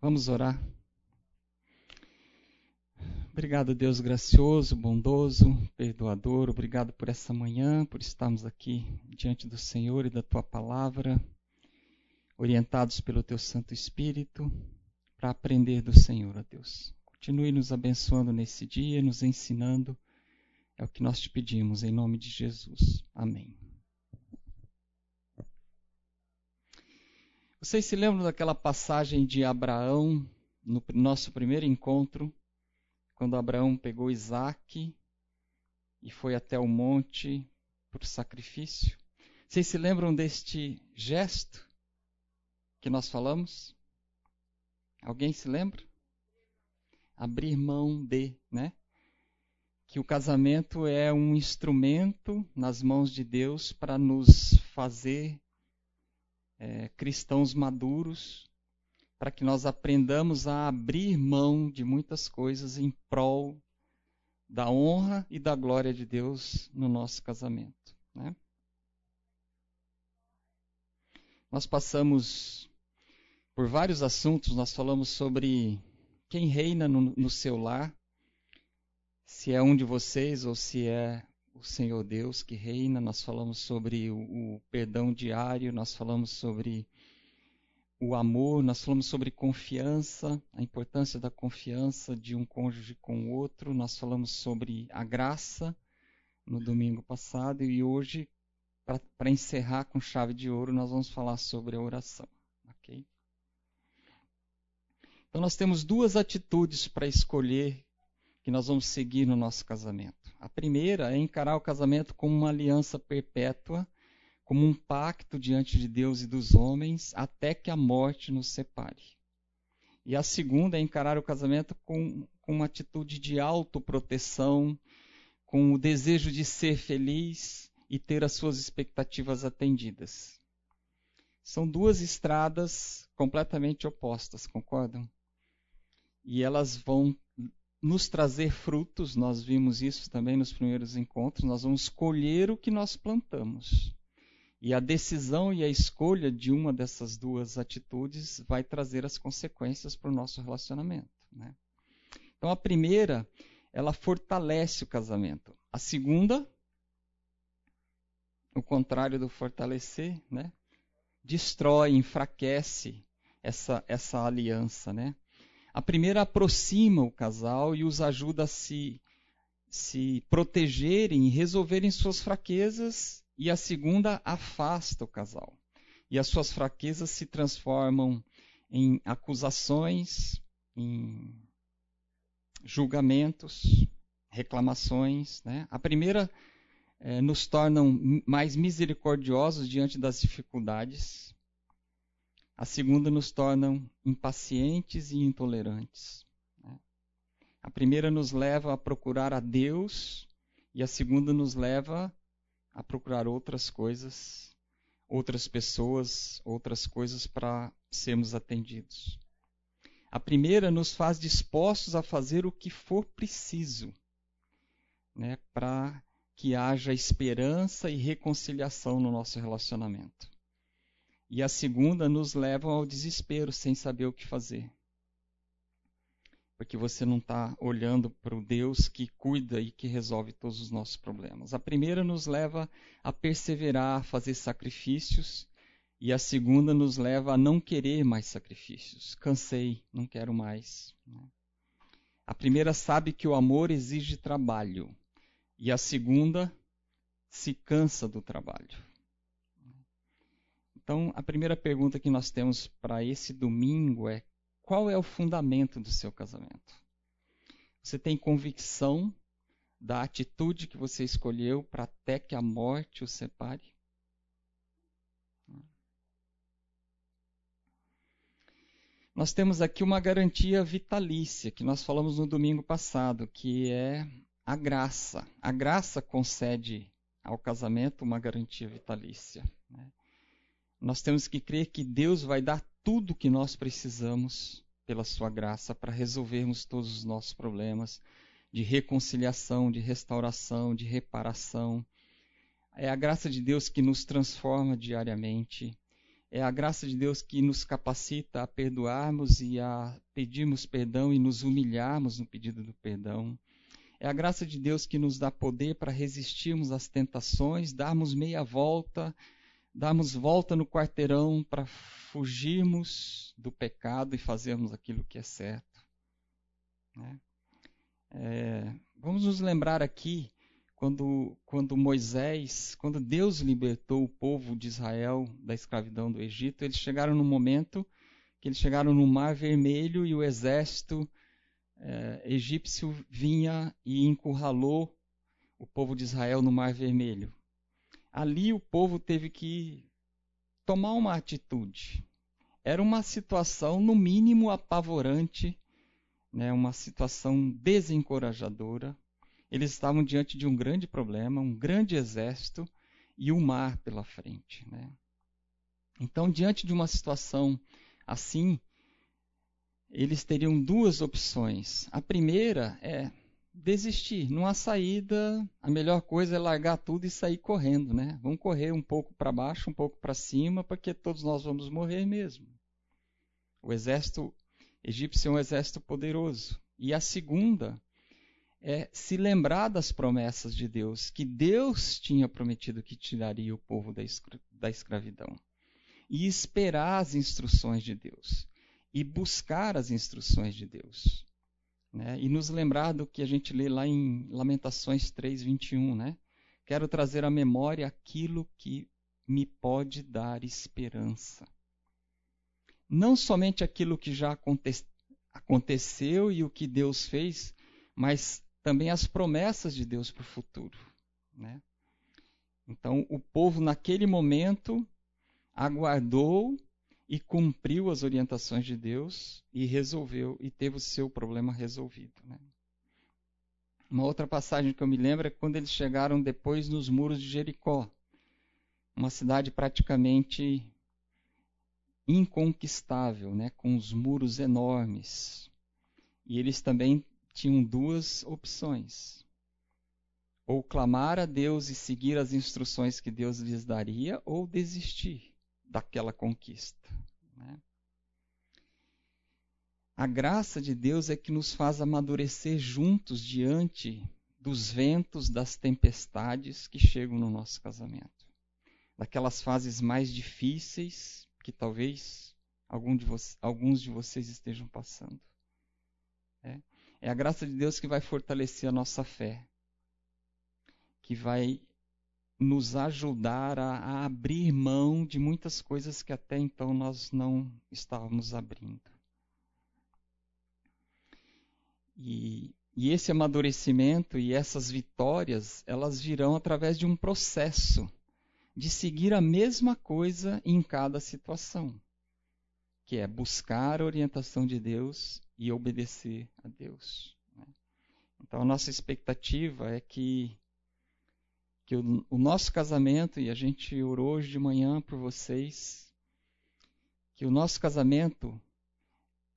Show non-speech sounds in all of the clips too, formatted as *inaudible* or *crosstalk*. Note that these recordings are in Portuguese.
Vamos orar. Obrigado, Deus gracioso, bondoso, perdoador. Obrigado por essa manhã, por estarmos aqui diante do Senhor e da tua palavra, orientados pelo teu Santo Espírito, para aprender do Senhor, ó Deus. Continue nos abençoando nesse dia, nos ensinando. É o que nós te pedimos, em nome de Jesus. Amém. Vocês se lembram daquela passagem de Abraão no nosso primeiro encontro, quando Abraão pegou Isaac e foi até o monte o sacrifício? Vocês se lembram deste gesto que nós falamos? Alguém se lembra? Abrir mão de, né? Que o casamento é um instrumento nas mãos de Deus para nos fazer é, cristãos maduros, para que nós aprendamos a abrir mão de muitas coisas em prol da honra e da glória de Deus no nosso casamento. Né? Nós passamos por vários assuntos, nós falamos sobre quem reina no, no seu lar, se é um de vocês ou se é o Senhor Deus que reina, nós falamos sobre o, o perdão diário, nós falamos sobre o amor, nós falamos sobre confiança, a importância da confiança de um cônjuge com o outro, nós falamos sobre a graça no domingo passado e hoje, para encerrar com chave de ouro, nós vamos falar sobre a oração. Okay? Então, nós temos duas atitudes para escolher que nós vamos seguir no nosso casamento. A primeira é encarar o casamento como uma aliança perpétua, como um pacto diante de Deus e dos homens, até que a morte nos separe. E a segunda é encarar o casamento com, com uma atitude de autoproteção, com o desejo de ser feliz e ter as suas expectativas atendidas. São duas estradas completamente opostas, concordam? E elas vão nos trazer frutos, nós vimos isso também nos primeiros encontros, nós vamos colher o que nós plantamos. E a decisão e a escolha de uma dessas duas atitudes vai trazer as consequências para o nosso relacionamento. Né? Então, a primeira, ela fortalece o casamento. A segunda, o contrário do fortalecer, né? destrói, enfraquece essa, essa aliança. Né? A primeira aproxima o casal e os ajuda a se, se protegerem e resolverem suas fraquezas, e a segunda afasta o casal. E as suas fraquezas se transformam em acusações, em julgamentos, reclamações. Né? A primeira eh, nos torna mais misericordiosos diante das dificuldades, a segunda nos torna impacientes e intolerantes. Né? A primeira nos leva a procurar a Deus e a segunda nos leva a procurar outras coisas, outras pessoas, outras coisas para sermos atendidos. A primeira nos faz dispostos a fazer o que for preciso né, para que haja esperança e reconciliação no nosso relacionamento. E a segunda nos leva ao desespero sem saber o que fazer. Porque você não está olhando para o Deus que cuida e que resolve todos os nossos problemas. A primeira nos leva a perseverar, a fazer sacrifícios. E a segunda nos leva a não querer mais sacrifícios. Cansei, não quero mais. A primeira sabe que o amor exige trabalho. E a segunda se cansa do trabalho. Então, a primeira pergunta que nós temos para esse domingo é: qual é o fundamento do seu casamento? Você tem convicção da atitude que você escolheu para até que a morte o separe? Nós temos aqui uma garantia vitalícia que nós falamos no domingo passado, que é a graça. A graça concede ao casamento uma garantia vitalícia. Né? Nós temos que crer que Deus vai dar tudo o que nós precisamos pela sua graça para resolvermos todos os nossos problemas de reconciliação, de restauração, de reparação. É a graça de Deus que nos transforma diariamente é a graça de Deus que nos capacita a perdoarmos e a pedirmos perdão e nos humilharmos no pedido do perdão. É a graça de Deus que nos dá poder para resistirmos às tentações, darmos meia volta, darmos volta no quarteirão para fugirmos do pecado e fazermos aquilo que é certo. Né? É, vamos nos lembrar aqui quando, quando Moisés, quando Deus libertou o povo de Israel da escravidão do Egito, eles chegaram no momento que eles chegaram no Mar Vermelho e o exército é, egípcio vinha e encurralou o povo de Israel no Mar Vermelho. Ali o povo teve que tomar uma atitude. Era uma situação, no mínimo, apavorante, né, uma situação desencorajadora. Eles estavam diante de um grande problema, um grande exército e o mar pela frente. Né? Então, diante de uma situação assim, eles teriam duas opções. A primeira é desistir. Há saída, a melhor coisa é largar tudo e sair correndo, né? Vamos correr um pouco para baixo, um pouco para cima, porque todos nós vamos morrer mesmo. O exército egípcio é um exército poderoso. E a segunda é se lembrar das promessas de Deus, que Deus tinha prometido que tiraria o povo da, escra da escravidão. E esperar as instruções de Deus. E buscar as instruções de Deus. Né? E nos lembrar do que a gente lê lá em Lamentações 3, 21. Né? Quero trazer à memória aquilo que me pode dar esperança. Não somente aquilo que já aconte aconteceu e o que Deus fez, mas também as promessas de Deus para o futuro. Né? Então, o povo, naquele momento, aguardou e cumpriu as orientações de Deus e resolveu, e teve o seu problema resolvido. Né? Uma outra passagem que eu me lembro é quando eles chegaram depois nos muros de Jericó, uma cidade praticamente inconquistável, né, com os muros enormes. E eles também tinham duas opções: ou clamar a Deus e seguir as instruções que Deus lhes daria, ou desistir daquela conquista. Né? A graça de Deus é que nos faz amadurecer juntos diante dos ventos, das tempestades que chegam no nosso casamento. Daquelas fases mais difíceis que talvez algum de alguns de vocês estejam passando. É. é a graça de Deus que vai fortalecer a nossa fé, que vai nos ajudar a, a, abrir mão de muitas coisas que até então nós não estávamos abrindo. E, e esse amadurecimento e essas vitórias, elas virão através de um processo de seguir a mesma coisa em cada situação, que é buscar a orientação de Deus e obedecer a Deus. Né? Então, a nossa expectativa é que que o, o nosso casamento, e a gente orou hoje de manhã por vocês, que o nosso casamento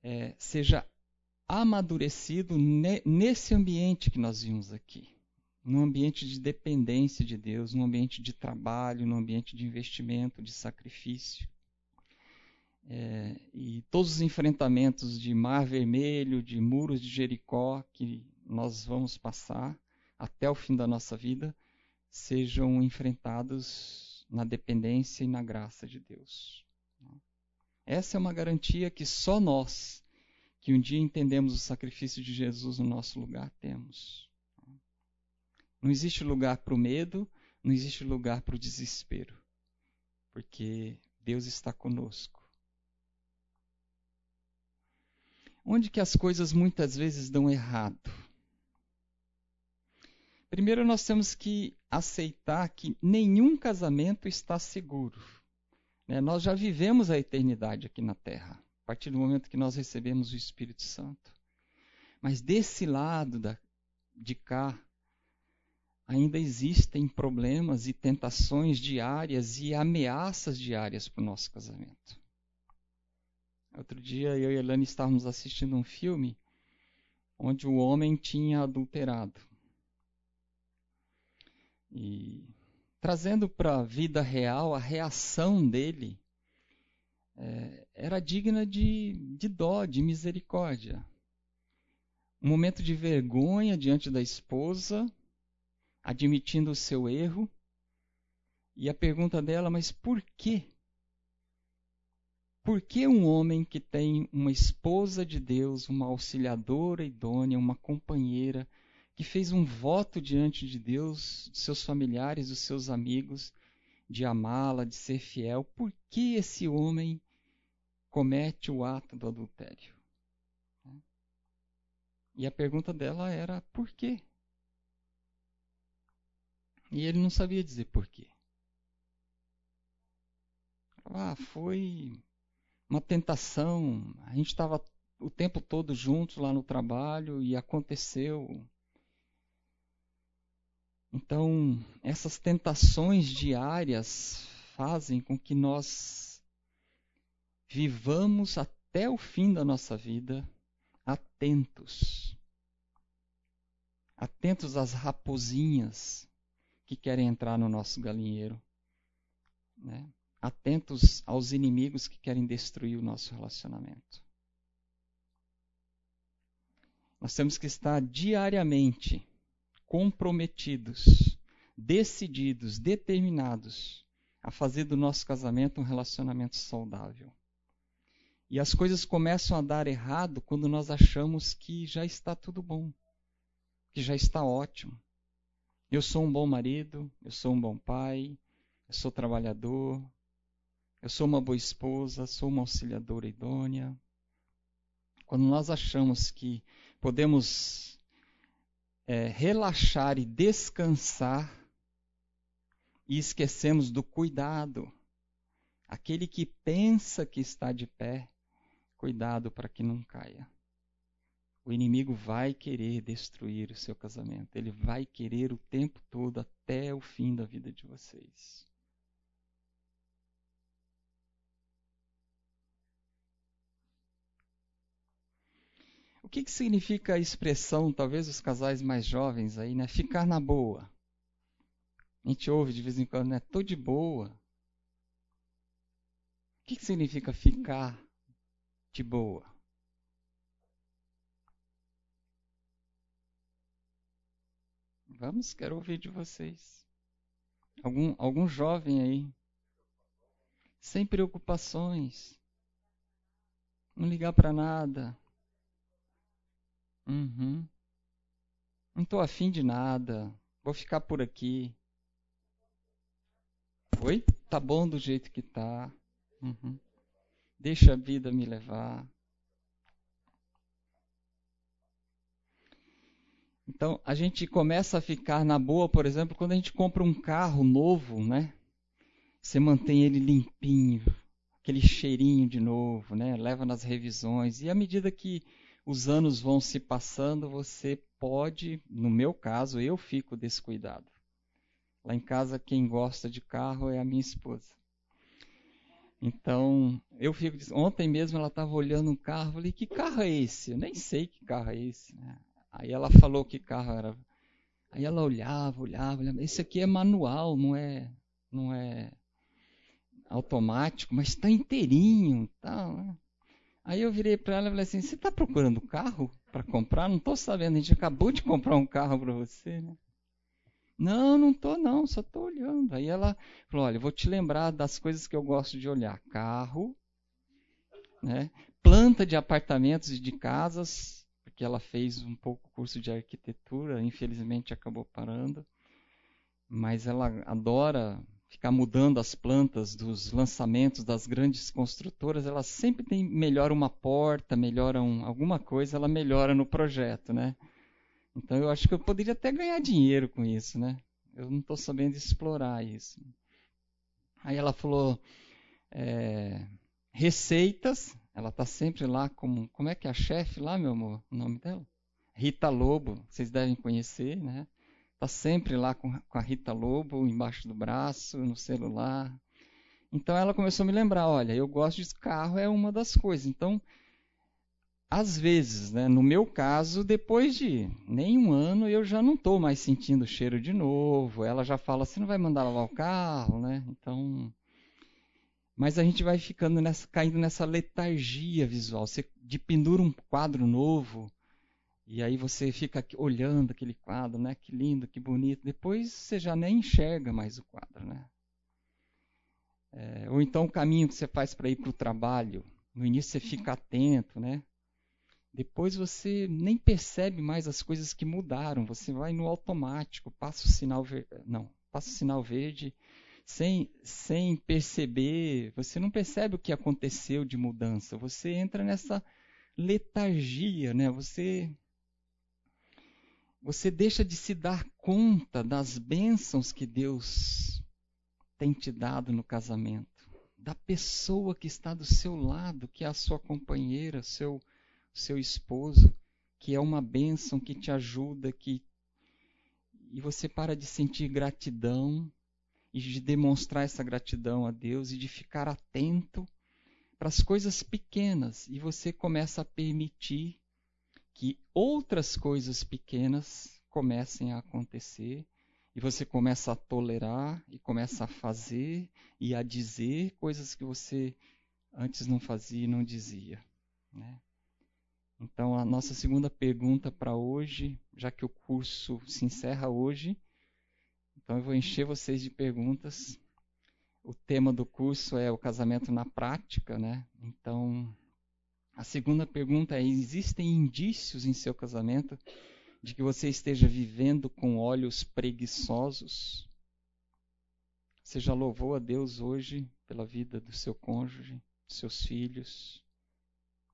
é, seja amadurecido ne, nesse ambiente que nós vimos aqui. Num ambiente de dependência de Deus, num ambiente de trabalho, num ambiente de investimento, de sacrifício. É, e todos os enfrentamentos de mar vermelho, de muros de Jericó que nós vamos passar até o fim da nossa vida, sejam enfrentados na dependência e na graça de Deus. Essa é uma garantia que só nós, que um dia entendemos o sacrifício de Jesus no nosso lugar, temos. Não existe lugar para o medo, não existe lugar para o desespero, porque Deus está conosco. Onde que as coisas muitas vezes dão errado? Primeiro, nós temos que aceitar que nenhum casamento está seguro. Né? Nós já vivemos a eternidade aqui na Terra, a partir do momento que nós recebemos o Espírito Santo. Mas desse lado da, de cá, ainda existem problemas e tentações diárias e ameaças diárias para o nosso casamento. Outro dia eu e a Elane estávamos assistindo um filme onde o homem tinha adulterado. E trazendo para a vida real a reação dele é, era digna de, de dó, de misericórdia. Um momento de vergonha diante da esposa, admitindo o seu erro. E a pergunta dela, mas por quê? Por que um homem que tem uma esposa de Deus, uma auxiliadora idônea, uma companheira, que fez um voto diante de Deus, de seus familiares, dos seus amigos, de amá-la, de ser fiel, por que esse homem comete o ato do adultério? E a pergunta dela era por quê? E ele não sabia dizer por quê. Ah, foi uma tentação. A gente estava o tempo todo juntos lá no trabalho e aconteceu. Então, essas tentações diárias fazem com que nós vivamos até o fim da nossa vida atentos. Atentos às raposinhas que querem entrar no nosso galinheiro. Né? Atentos aos inimigos que querem destruir o nosso relacionamento. Nós temos que estar diariamente comprometidos, decididos, determinados a fazer do nosso casamento um relacionamento saudável. E as coisas começam a dar errado quando nós achamos que já está tudo bom, que já está ótimo. Eu sou um bom marido, eu sou um bom pai, eu sou trabalhador, eu sou uma boa esposa, sou uma auxiliadora idônea. Quando nós achamos que podemos é, relaxar e descansar e esquecemos do cuidado. Aquele que pensa que está de pé, cuidado para que não caia. O inimigo vai querer destruir o seu casamento. Ele vai querer o tempo todo até o fim da vida de vocês. Que, que significa a expressão, talvez os casais mais jovens aí, né? Ficar na boa. A gente ouve de vez em quando, né? Tô de boa. O que, que significa ficar de boa? Vamos, quero ouvir de vocês. Algum, algum jovem aí. Sem preocupações. Não ligar para nada. Uhum. Não tô afim de nada. Vou ficar por aqui. Oi? Tá bom do jeito que tá. Uhum. Deixa a vida me levar. Então, a gente começa a ficar na boa, por exemplo, quando a gente compra um carro novo, né? Você mantém ele limpinho, aquele cheirinho de novo, né? Leva nas revisões. E à medida que os anos vão se passando, você pode, no meu caso, eu fico descuidado. Lá em casa, quem gosta de carro é a minha esposa. Então, eu fico. Ontem mesmo ela estava olhando um carro, falei: que carro é esse? Eu nem sei que carro é esse. Aí ela falou que carro era. Aí ela olhava, olhava, olhava. Esse aqui é manual, não é, não é automático, mas está inteirinho, tá. Né? Aí eu virei para ela e falei assim: Você está procurando carro para comprar? Não estou sabendo, a gente acabou de comprar um carro para você, né? Não, não estou não, só estou olhando. Aí ela falou: Olha, vou te lembrar das coisas que eu gosto de olhar: carro, né? planta de apartamentos e de casas, porque ela fez um pouco curso de arquitetura, infelizmente acabou parando. Mas ela adora ficar mudando as plantas dos lançamentos das grandes construtoras, ela sempre tem melhora uma porta, melhora um, alguma coisa, ela melhora no projeto, né? Então eu acho que eu poderia até ganhar dinheiro com isso, né? Eu não estou sabendo explorar isso. Aí ela falou é, receitas. Ela está sempre lá como como é que é a chefe lá, meu amor, o nome dela? Rita Lobo, vocês devem conhecer, né? Está sempre lá com, com a Rita Lobo embaixo do braço, no celular. Então ela começou a me lembrar, olha, eu gosto de carro, é uma das coisas. Então, às vezes, né, no meu caso, depois de nem um ano, eu já não estou mais sentindo o cheiro de novo. Ela já fala, você não vai mandar lavar o carro, né? Então, Mas a gente vai ficando nessa, caindo nessa letargia visual. Você de pendura um quadro novo e aí você fica olhando aquele quadro, né? Que lindo, que bonito. Depois você já nem enxerga mais o quadro, né? É, ou então o caminho que você faz para ir para o trabalho. No início você fica atento, né? Depois você nem percebe mais as coisas que mudaram. Você vai no automático, passa o sinal verde, não, passa o sinal verde sem, sem perceber. Você não percebe o que aconteceu de mudança. Você entra nessa letargia, né? Você você deixa de se dar conta das bênçãos que Deus tem te dado no casamento, da pessoa que está do seu lado, que é a sua companheira, seu seu esposo, que é uma bênção que te ajuda, que e você para de sentir gratidão e de demonstrar essa gratidão a Deus e de ficar atento para as coisas pequenas. E você começa a permitir que outras coisas pequenas comecem a acontecer e você começa a tolerar e começa a fazer e a dizer coisas que você antes não fazia e não dizia, né? Então, a nossa segunda pergunta para hoje, já que o curso se encerra hoje, então eu vou encher vocês de perguntas. O tema do curso é o casamento na prática, né? Então, a segunda pergunta é: existem indícios em seu casamento de que você esteja vivendo com olhos preguiçosos? Você já louvou a Deus hoje pela vida do seu cônjuge, dos seus filhos?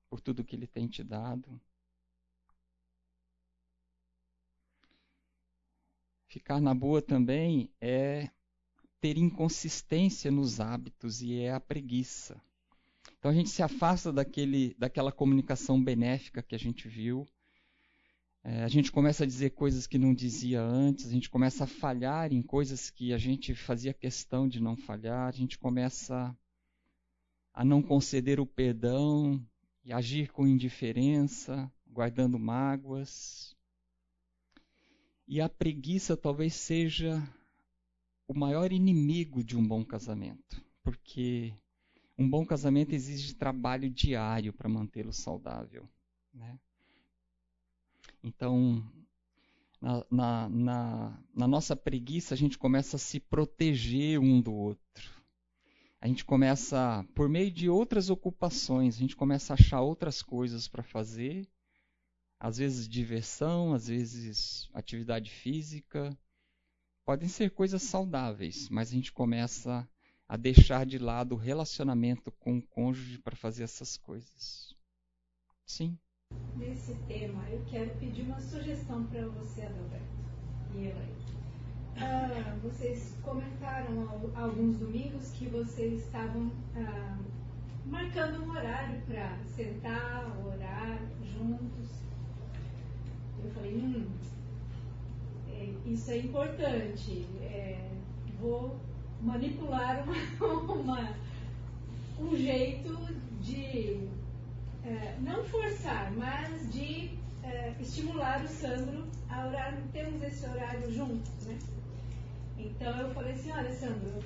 por tudo que Ele tem te dado. Ficar na boa também é ter inconsistência nos hábitos e é a preguiça. Então a gente se afasta daquele, daquela comunicação benéfica que a gente viu. É, a gente começa a dizer coisas que não dizia antes, a gente começa a falhar em coisas que a gente fazia questão de não falhar, a gente começa a não conceder o perdão, e agir com indiferença, guardando mágoas. E a preguiça talvez seja o maior inimigo de um bom casamento, porque um bom casamento exige trabalho diário para mantê-lo saudável. Né? Então, na, na, na, na nossa preguiça, a gente começa a se proteger um do outro a gente começa, por meio de outras ocupações, a gente começa a achar outras coisas para fazer, às vezes diversão, às vezes atividade física. Podem ser coisas saudáveis, mas a gente começa a deixar de lado o relacionamento com o cônjuge para fazer essas coisas. Sim. Nesse tema, eu quero pedir uma sugestão para você, Adalberto e Elaine. Ah, vocês comentaram alguns domingos que vocês estavam ah, marcando um horário para sentar, orar juntos. Eu falei, hum, é, isso é importante. É, vou manipular uma, *laughs* uma, um jeito de é, não forçar, mas de é, estimular o Sandro a orar. Temos esse horário juntos, né? Então eu falei assim, olha Sandro,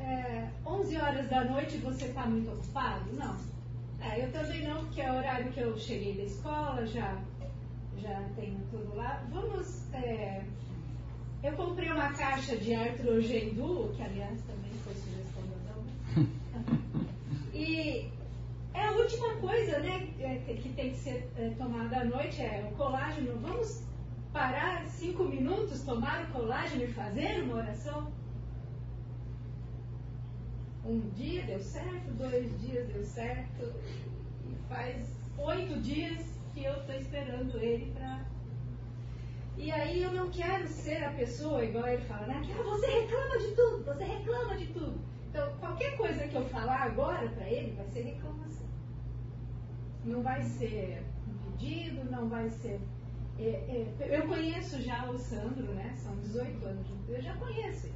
é, 11 horas da noite você está muito ocupado? Não. É, eu também não, porque é o horário que eu cheguei da escola, já, já tenho tudo lá. Vamos. Eu comprei uma caixa de Artrogendu, que aliás também foi sugestão da Dama. *laughs* e é a última coisa né, é, que tem que ser é, tomada à noite, é o colágeno. Vamos parar cinco minutos, tomar o colágeno e fazer uma oração? Um dia deu certo, dois dias deu certo, e faz oito dias que eu estou esperando ele para. E aí eu não quero ser a pessoa, igual ele fala, né? Que, ah, você reclama de tudo, você reclama de tudo. Então, qualquer coisa que eu falar agora para ele vai ser reclamação. Não vai ser um pedido, não vai ser é, é, eu conheço já o Sandro, né? São 18 anos eu já conheço.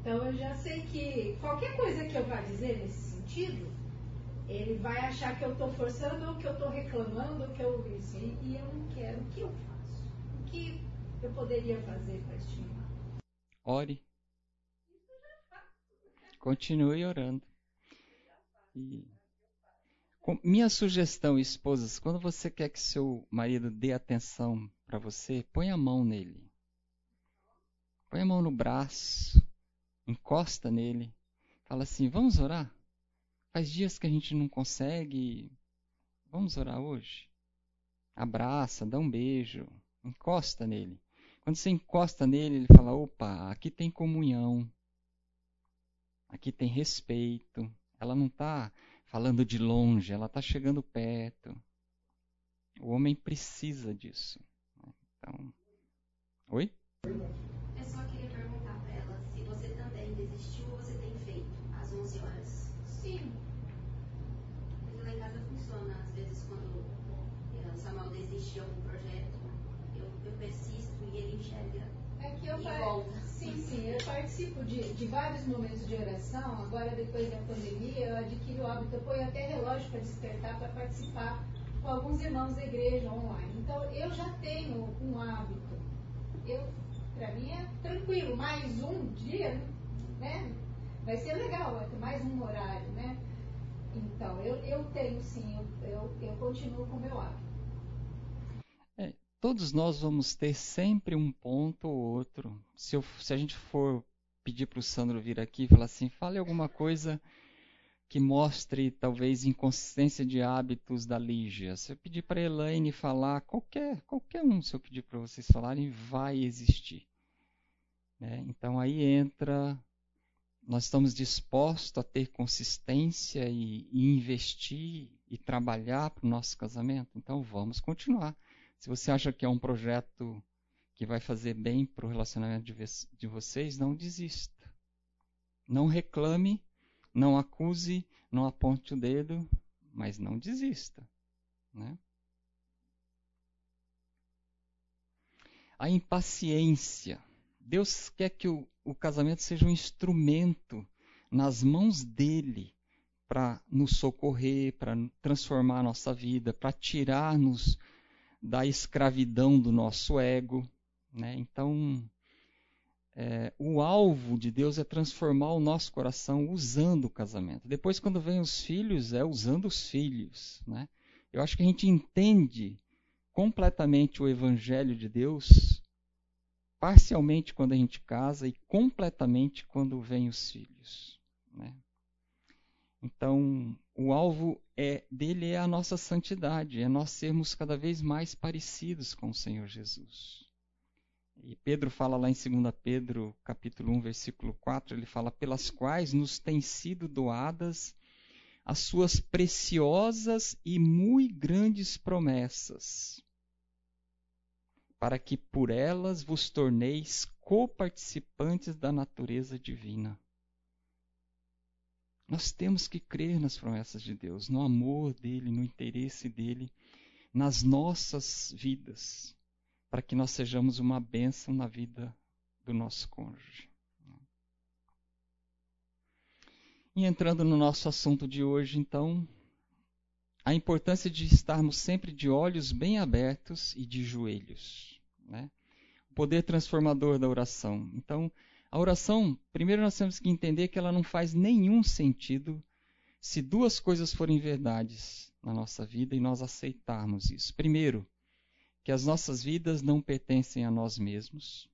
Então eu já sei que qualquer coisa que eu vá dizer nesse sentido, ele vai achar que eu estou forçando ou que eu estou reclamando ou que eu assim, e eu não quero. O que eu faço? O que eu poderia fazer para estimular? Ore. Continue orando. E minha sugestão, esposas, quando você quer que seu marido dê atenção para você, põe a mão nele. Põe a mão no braço, encosta nele, fala assim: Vamos orar? Faz dias que a gente não consegue. Vamos orar hoje? Abraça, dá um beijo, encosta nele. Quando você encosta nele, ele fala: opa, aqui tem comunhão, aqui tem respeito. Ela não está falando de longe, ela está chegando perto. O homem precisa disso. Então, oi? Eu só queria perguntar para ela se você também desistiu ou você tem feito às 11 horas. Sim. Porque lá em casa funciona, às vezes, quando o Samuel desiste de algum projeto, eu, eu persisto e ele enxerga. É que eu E par- volta. Sim, sim, eu participo de, de vários momentos de oração. Agora, depois da pandemia, eu adquiri o hábito, eu ponho até relógio para despertar para participar com alguns irmãos da igreja online. Então, eu já tenho um hábito. Eu, para mim é tranquilo, mais um dia, né? Vai ser legal, ter mais um horário, né? Então, eu, eu tenho sim, eu, eu, eu continuo com o meu hábito. Todos nós vamos ter sempre um ponto ou outro. Se, eu- se a gente for pedir para o Sandro vir aqui e falar assim, fale alguma coisa que mostre talvez inconsistência de hábitos da Lígia. Se eu pedir para a Elaine falar, qualquer, qualquer um, se eu pedir para vocês falarem, vai existir. né? Então aí entra, nós estamos dispostos a ter consistência e, e investir e trabalhar para o nosso casamento. Então vamos continuar. Se você acha que é um projeto que vai fazer bem para o relacionamento de, de vocês, não desista. Não reclame, não acuse, não aponte o dedo, mas não desista. Né? A impaciência. Deus quer que o, o casamento seja um instrumento nas mãos dele para nos socorrer, para transformar a nossa vida, para tirar-nos da escravidão do nosso ego. Né? Então, é, o alvo de Deus é transformar o nosso coração usando o casamento. Depois, quando vem os filhos, é usando os filhos. Né? Eu acho que a gente entende completamente o Evangelho de Deus parcialmente quando a gente casa e completamente quando vem os filhos. Né? Então, o alvo é, dele é a nossa santidade, é nós sermos cada vez mais parecidos com o Senhor Jesus. E Pedro fala lá em 2 Pedro, capítulo 1, versículo 4, ele fala, pelas quais nos têm sido doadas as suas preciosas e muito grandes promessas, para que por elas vos torneis coparticipantes da natureza divina. Nós temos que crer nas promessas de Deus, no amor dele, no interesse dele, nas nossas vidas, para que nós sejamos uma bênção na vida do nosso cônjuge. E entrando no nosso assunto de hoje, então, a importância de estarmos sempre de olhos bem abertos e de joelhos. Né? O poder transformador da oração. Então, a oração, primeiro nós temos que entender que ela não faz nenhum sentido se duas coisas forem verdades na nossa vida e nós aceitarmos isso. Primeiro, que as nossas vidas não pertencem a nós mesmos.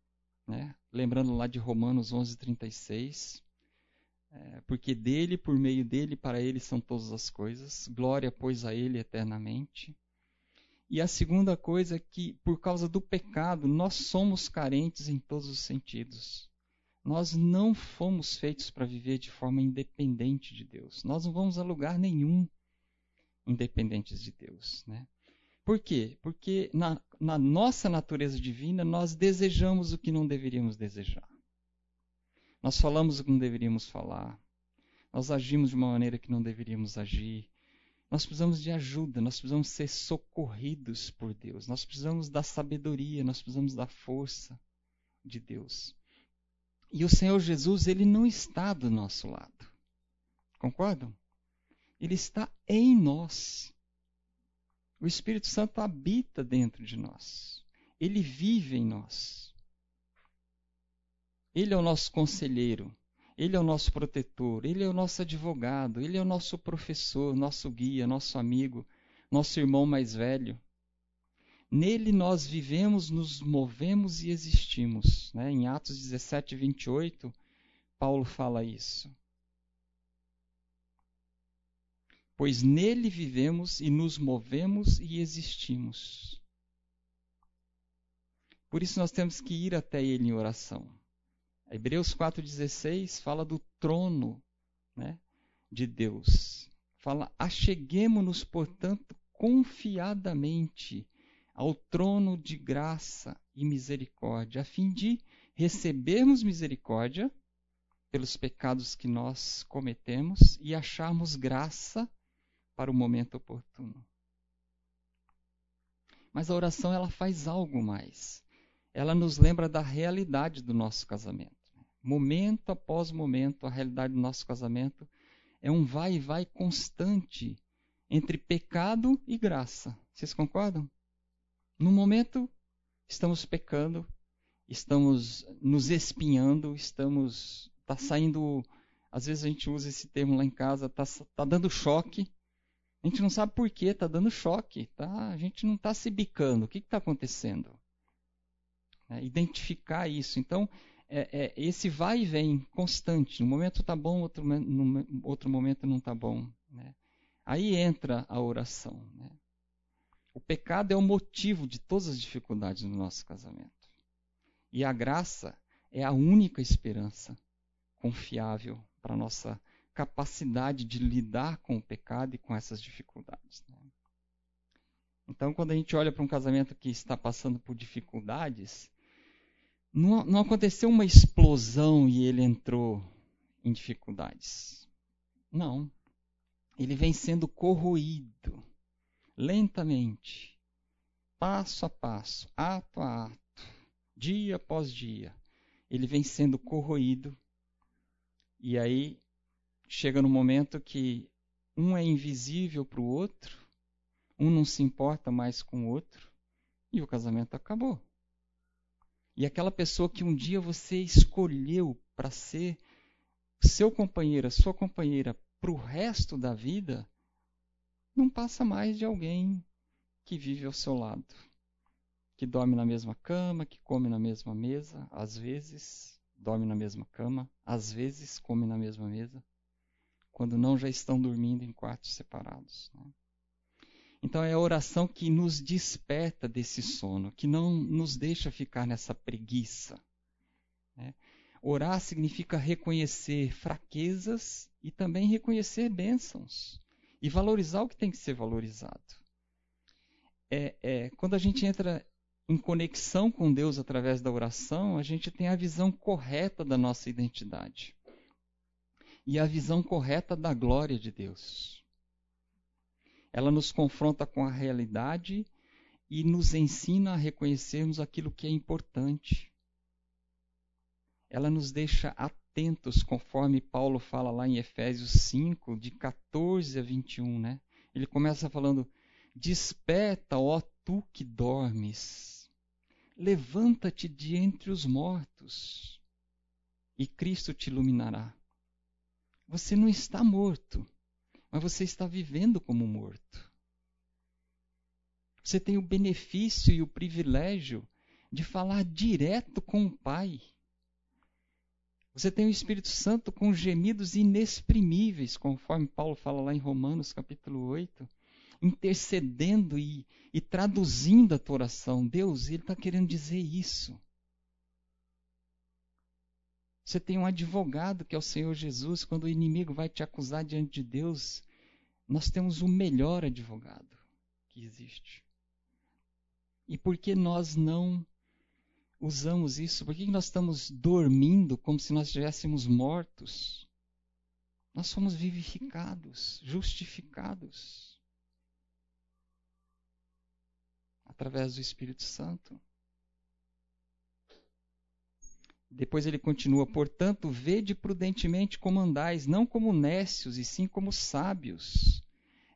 Né? Lembrando lá de Romanos 11:36, é, porque dele, por meio dele, para ele são todas as coisas. Glória, pois, a ele eternamente. E a segunda coisa é que, por causa do pecado, nós somos carentes em todos os sentidos. Nós não fomos feitos para viver de forma independente de Deus. Nós não vamos a lugar nenhum independentes de Deus. Né? Por quê? Porque na, na nossa natureza divina nós desejamos o que não deveríamos desejar. Nós falamos o que não deveríamos falar. Nós agimos de uma maneira que não deveríamos agir. Nós precisamos de ajuda, nós precisamos ser socorridos por Deus. Nós precisamos da sabedoria, nós precisamos da força de Deus. E o Senhor Jesus, ele não está do nosso lado. Concordam? Ele está em nós. O Espírito Santo habita dentro de nós. Ele vive em nós. Ele é o nosso conselheiro. Ele é o nosso protetor, ele é o nosso advogado, ele é o nosso professor, nosso guia, nosso amigo, nosso irmão mais velho. Nele nós vivemos, nos movemos e existimos. Né? Em Atos 17, 28, Paulo fala isso. Pois nele vivemos e nos movemos e existimos. Por isso nós temos que ir até ele em oração. Hebreus 4,16 fala do trono né, de Deus. Fala, acheguemo-nos, portanto, confiadamente ao trono de graça e misericórdia, a fim de recebermos misericórdia pelos pecados que nós cometemos e acharmos graça para o momento oportuno. Mas a oração ela faz algo mais. Ela nos lembra da realidade do nosso casamento momento após momento, a realidade do nosso casamento é um vai e vai constante entre pecado e graça. Vocês concordam? No momento, estamos pecando, estamos nos espinhando, estamos. Está saindo. Às vezes a gente usa esse termo lá em casa, está tá dando choque. A gente não sabe por que está dando choque. Tá? A gente não está se bicando. O que está acontecendo? É, identificar isso. Então, é, é, esse vai e vem constante. Um momento está bom, outro, no outro momento não está bom. Né? Aí entra a oração. Né? O pecado é o motivo de todas as dificuldades no nosso casamento. E a graça é a única esperança confiável para a nossa capacidade de lidar com o pecado e com essas dificuldades. Né? Então, quando a gente olha para um casamento que está passando por dificuldades, não, não aconteceu uma explosão e ele entrou em dificuldades. Não. Ele vem sendo corroído lentamente, passo a passo, ato a ato, dia após dia. Ele vem sendo corroído. E aí chega no momento que um é invisível para o outro, um não se importa mais com o outro, e o casamento acabou. E aquela pessoa que um dia você escolheu para ser seu companheiro, sua companheira para o resto da vida, não passa mais de alguém que vive ao seu lado, que dorme na mesma cama, que come na mesma mesa, às vezes dorme na mesma cama, às vezes come na mesma mesa, quando não já estão dormindo em quartos separados. Né? Então é a oração que nos desperta desse sono, que não nos deixa ficar nessa preguiça. Né? Orar significa reconhecer fraquezas e também reconhecer bênçãos e valorizar o que tem que ser valorizado. É, é, quando a gente entra em conexão com Deus através da oração, a gente tem a visão correta da nossa identidade e a visão correta da glória de Deus. Ela nos confronta com a realidade e nos ensina a reconhecermos aquilo que é importante. Ela nos deixa atentos, conforme Paulo fala lá em Efésios 5, de 14 a 21, né? Ele começa falando: Desperta, ó tu que dormes, levanta-te de entre os mortos, e Cristo te iluminará. Você não está morto, mas você está vivendo como morto. Você tem o benefício e o privilégio de falar direto com o Pai. Você tem o Espírito Santo com gemidos inexprimíveis, conforme Paulo fala lá em Romanos capítulo 8, intercedendo e, e traduzindo a tua oração. Deus, Ele está querendo dizer isso. Você tem um advogado que é o Senhor Jesus. Quando o inimigo vai te acusar diante de Deus, nós temos o melhor advogado que existe. E por que nós não usamos isso? Por que nós estamos dormindo como se nós estivéssemos mortos? Nós somos vivificados, justificados através do Espírito Santo. Depois ele continua: Portanto, vede prudentemente como andais, não como nécios, e sim como sábios,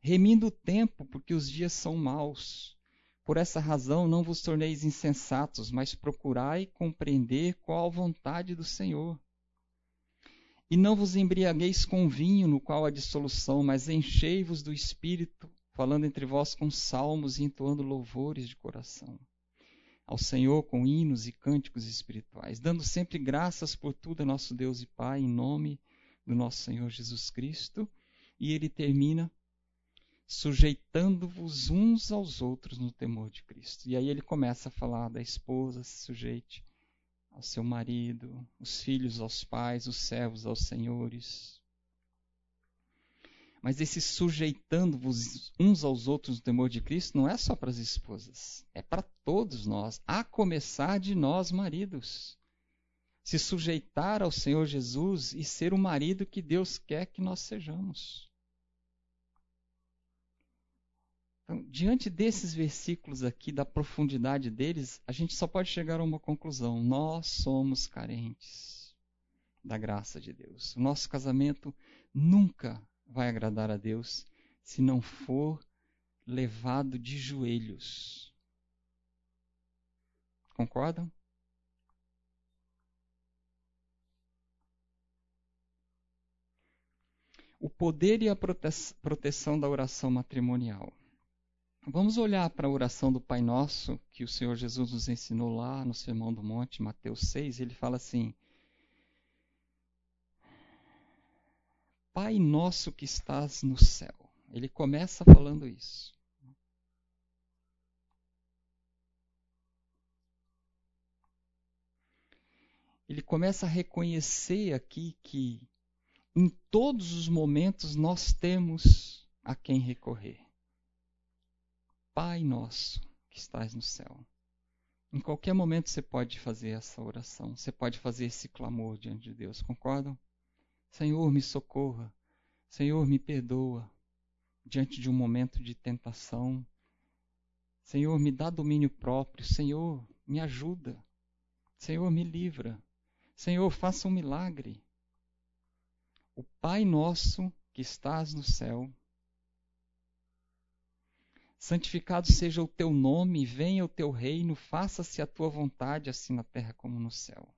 remindo o tempo, porque os dias são maus. Por essa razão não vos torneis insensatos, mas procurai compreender qual a vontade do Senhor. E não vos embriagueis com vinho, no qual há dissolução, mas enchei-vos do espírito, falando entre vós com salmos e entoando louvores de coração. Ao Senhor com hinos e cânticos espirituais, dando sempre graças por tudo a nosso Deus e Pai, em nome do nosso Senhor Jesus Cristo. E ele termina sujeitando-vos uns aos outros no temor de Cristo. E aí ele começa a falar da esposa, se sujeite ao seu marido, os filhos aos pais, os servos aos senhores. Mas esse sujeitando-vos uns aos outros no temor de Cristo não é só para as esposas, é para todos nós, a começar de nós, maridos. Se sujeitar ao Senhor Jesus e ser o marido que Deus quer que nós sejamos. Então, diante desses versículos aqui, da profundidade deles, a gente só pode chegar a uma conclusão: nós somos carentes da graça de Deus. O nosso casamento nunca vai agradar a Deus se não for levado de joelhos. Concordam? O poder e a proteção da oração matrimonial. Vamos olhar para a oração do Pai Nosso que o Senhor Jesus nos ensinou lá no Sermão do Monte, Mateus 6. Ele fala assim: Pai Nosso que estás no céu. Ele começa falando isso. Ele começa a reconhecer aqui que em todos os momentos nós temos a quem recorrer. Pai nosso que estás no céu. Em qualquer momento você pode fazer essa oração, você pode fazer esse clamor diante de Deus, concordam? Senhor, me socorra. Senhor, me perdoa. Diante de um momento de tentação. Senhor, me dá domínio próprio. Senhor, me ajuda. Senhor, me livra. Senhor, faça um milagre. O Pai nosso que estás no céu, Santificado seja o teu nome, venha o teu reino, faça-se a tua vontade, assim na terra como no céu.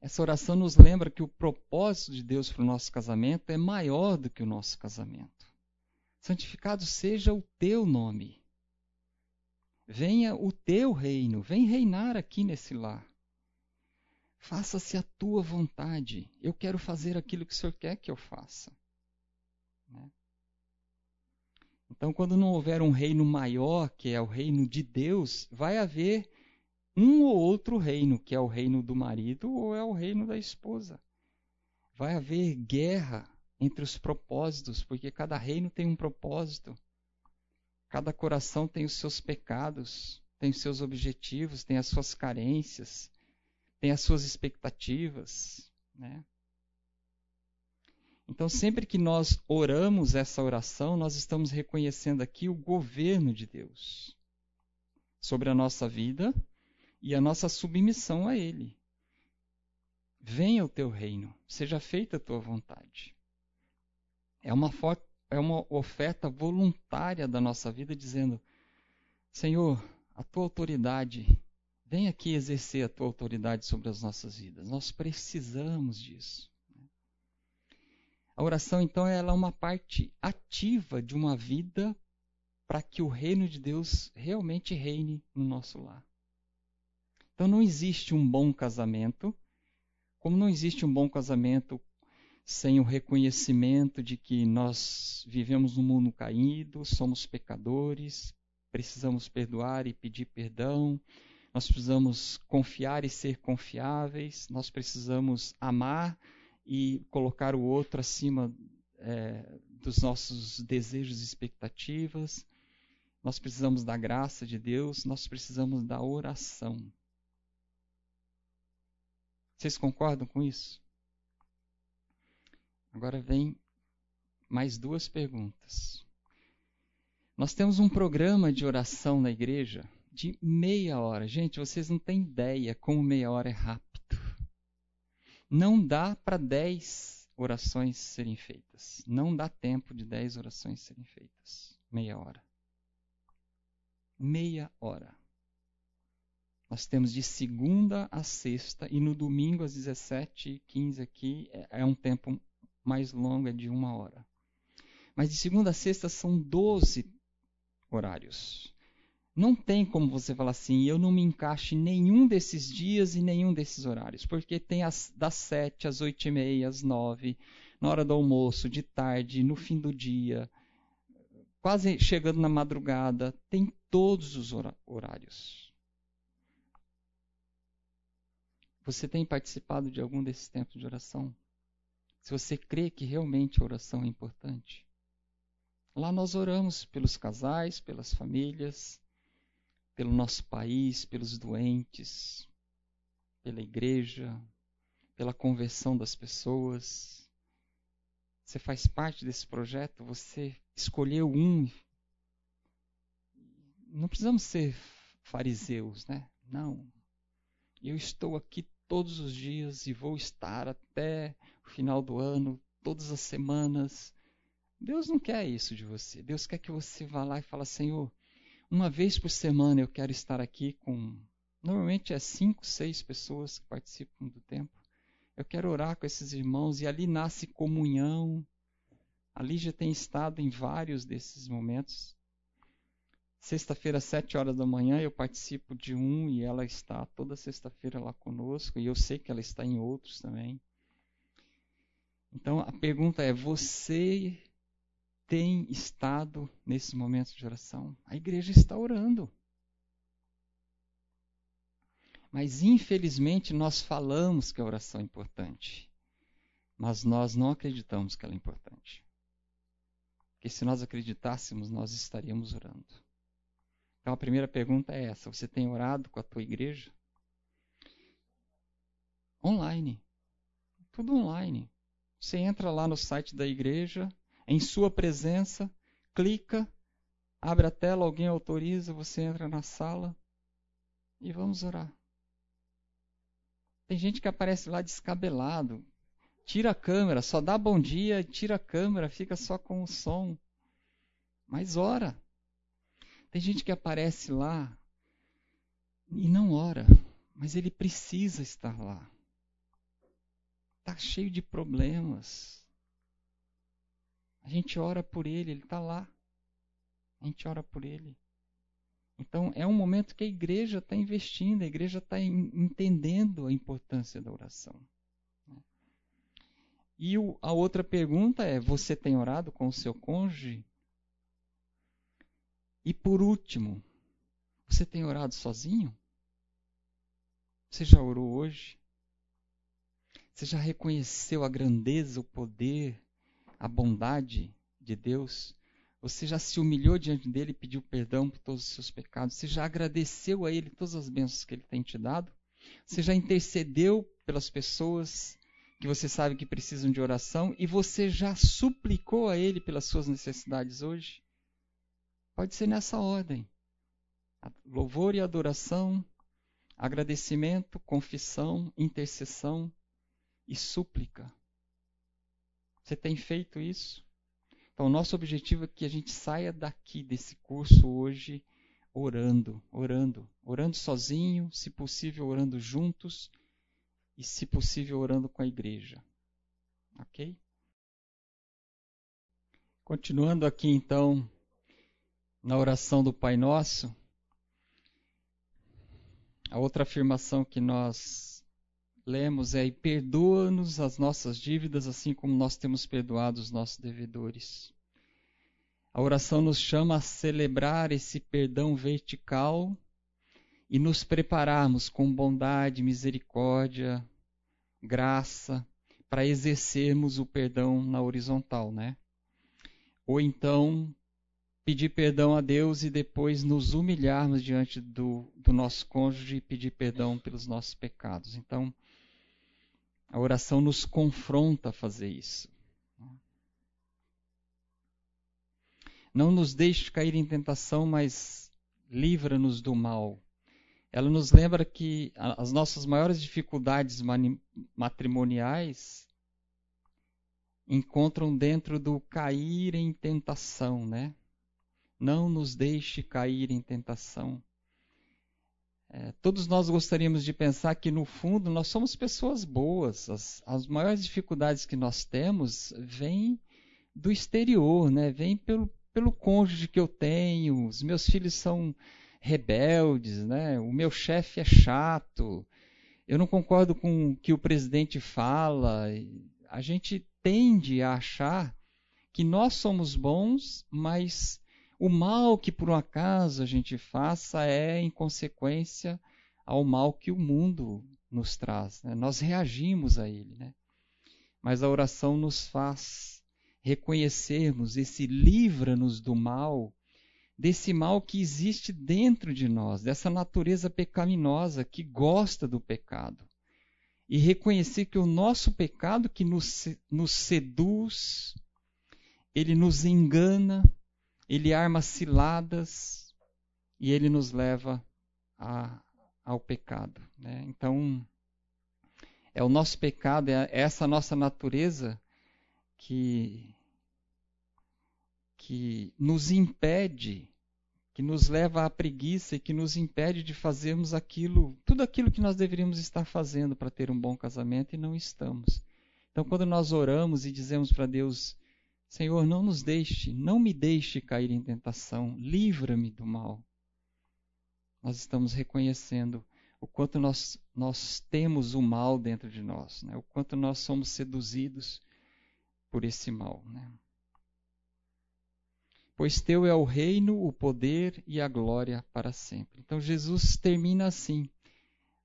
Essa oração nos lembra que o propósito de Deus para o nosso casamento é maior do que o nosso casamento. Santificado seja o teu nome. Venha o teu reino, vem reinar aqui nesse lar. Faça-se a tua vontade. Eu quero fazer aquilo que o Senhor quer que eu faça. Né? Então, quando não houver um reino maior, que é o reino de Deus, vai haver um ou outro reino, que é o reino do marido ou é o reino da esposa. Vai haver guerra entre os propósitos, porque cada reino tem um propósito. Cada coração tem os seus pecados, tem os seus objetivos, tem as suas carências, tem as suas expectativas, né? Então, sempre que nós oramos essa oração, nós estamos reconhecendo aqui o governo de Deus sobre a nossa vida e a nossa submissão a Ele. Venha o teu reino, seja feita a tua vontade. É uma, é uma oferta voluntária da nossa vida, dizendo: Senhor, a tua autoridade, vem aqui exercer a tua autoridade sobre as nossas vidas. Nós precisamos disso. A oração, então, ela é uma parte ativa de uma vida para que o reino de Deus realmente reine no nosso lar. Então, não existe um bom casamento, como não existe um bom casamento sem o reconhecimento de que nós vivemos num mundo caído, somos pecadores, precisamos perdoar e pedir perdão, nós precisamos confiar e ser confiáveis, nós precisamos amar e colocar o outro acima é, dos nossos desejos e expectativas. Nós precisamos da graça de Deus, nós precisamos da oração. Vocês concordam com isso? Agora vem mais duas perguntas. Nós temos um programa de oração na igreja de meia hora. Gente, vocês não têm ideia como meia hora é rápido não dá para dez orações serem feitas. Não dá tempo de dez orações serem feitas. Meia hora. Meia hora. Nós temos de segunda a sexta e no domingo às 17h15 aqui é, é um tempo mais longo, é de uma hora. Mas de segunda a sexta são 12 horários. Não tem como você falar assim, eu não me encaixo em nenhum desses dias e nenhum desses horários, porque tem as, das 7 às 8 e meia, às 9, na hora do almoço, de tarde, no fim do dia, quase chegando na madrugada, tem todos os horários. Você tem participado de algum desses tempos de oração? Se você crê que realmente a oração é importante. Lá nós oramos pelos casais, pelas famílias, pelo nosso país, pelos doentes, pela igreja, pela conversão das pessoas. Você faz parte desse projeto, você escolheu um. Não precisamos ser fariseus, né? Não. Eu estou aqui todos os dias e vou estar até o final do ano, todas as semanas. Deus não quer isso de você. Deus quer que você vá lá e fale, Senhor, uma vez por semana eu quero estar aqui com. Normalmente é cinco, seis pessoas que participam do tempo. Eu quero orar com esses irmãos e ali nasce comunhão. A Lígia tem estado em vários desses momentos. Sexta-feira, às sete horas da manhã, eu participo de um e ela está toda sexta-feira lá conosco. E eu sei que ela está em outros também. Então a pergunta é: você tem estado nesses momentos de oração? A igreja está orando. Mas infelizmente nós falamos que a oração é importante, mas nós não acreditamos que ela é importante. Porque se nós acreditássemos, nós estaríamos orando. Então a primeira pergunta é essa: você tem orado com a tua igreja? Online. Tudo online. Você entra lá no site da igreja, em sua presença, clica, abre a tela, alguém autoriza, você entra na sala e vamos orar. Tem gente que aparece lá descabelado, tira a câmera, só dá bom dia, tira a câmera, fica só com o som. Mas ora. Tem gente que aparece lá e não ora, mas ele precisa estar lá. Está cheio de problemas. A gente ora por ele, ele está lá. A gente ora por ele. Então é um momento que a igreja está investindo, a igreja está entendendo a importância da oração. E o, a outra pergunta é: você tem orado com o seu cônjuge? E por último, você tem orado sozinho? Você já orou hoje? Você já reconheceu a grandeza, o poder, a bondade de Deus? Você já se humilhou diante dele e pediu perdão por todos os seus pecados? Você já agradeceu a ele todas as bênçãos que ele tem te dado? Você já intercedeu pelas pessoas que você sabe que precisam de oração e você já suplicou a ele pelas suas necessidades hoje? Pode ser nessa ordem: louvor e adoração, agradecimento, confissão, intercessão e súplica. Você tem feito isso? Então, nosso objetivo é que a gente saia daqui desse curso hoje orando, orando, orando sozinho, se possível orando juntos e se possível orando com a igreja. OK? Continuando aqui então na oração do Pai Nosso, a outra afirmação que nós lemos é: perdoa-nos as nossas dívidas, assim como nós temos perdoado os nossos devedores. A oração nos chama a celebrar esse perdão vertical e nos prepararmos com bondade, misericórdia, graça, para exercermos o perdão na horizontal, né? Ou então pedir perdão a Deus e depois nos humilharmos diante do, do nosso cônjuge e pedir perdão pelos nossos pecados. Então, a oração nos confronta a fazer isso. Não nos deixe cair em tentação, mas livra-nos do mal. Ela nos lembra que as nossas maiores dificuldades matrimoniais encontram dentro do cair em tentação, né? Não nos deixe cair em tentação. É, todos nós gostaríamos de pensar que, no fundo, nós somos pessoas boas. As, as maiores dificuldades que nós temos vêm do exterior, né? vêm pelo, pelo cônjuge que eu tenho, os meus filhos são rebeldes, né? o meu chefe é chato, eu não concordo com o que o presidente fala. A gente tende a achar que nós somos bons, mas o mal que por um acaso a gente faça é em consequência ao mal que o mundo nos traz. Né? Nós reagimos a ele. Né? Mas a oração nos faz reconhecermos esse livra-nos do mal, desse mal que existe dentro de nós, dessa natureza pecaminosa que gosta do pecado. E reconhecer que o nosso pecado que nos, nos seduz, ele nos engana, ele arma ciladas e ele nos leva a, ao pecado. Né? Então, é o nosso pecado, é essa nossa natureza que, que nos impede, que nos leva à preguiça e que nos impede de fazermos aquilo, tudo aquilo que nós deveríamos estar fazendo para ter um bom casamento e não estamos. Então, quando nós oramos e dizemos para Deus, Senhor, não nos deixe, não me deixe cair em tentação, livra-me do mal. Nós estamos reconhecendo o quanto nós, nós temos o mal dentro de nós, né? o quanto nós somos seduzidos por esse mal. Né? Pois teu é o reino, o poder e a glória para sempre. Então Jesus termina assim.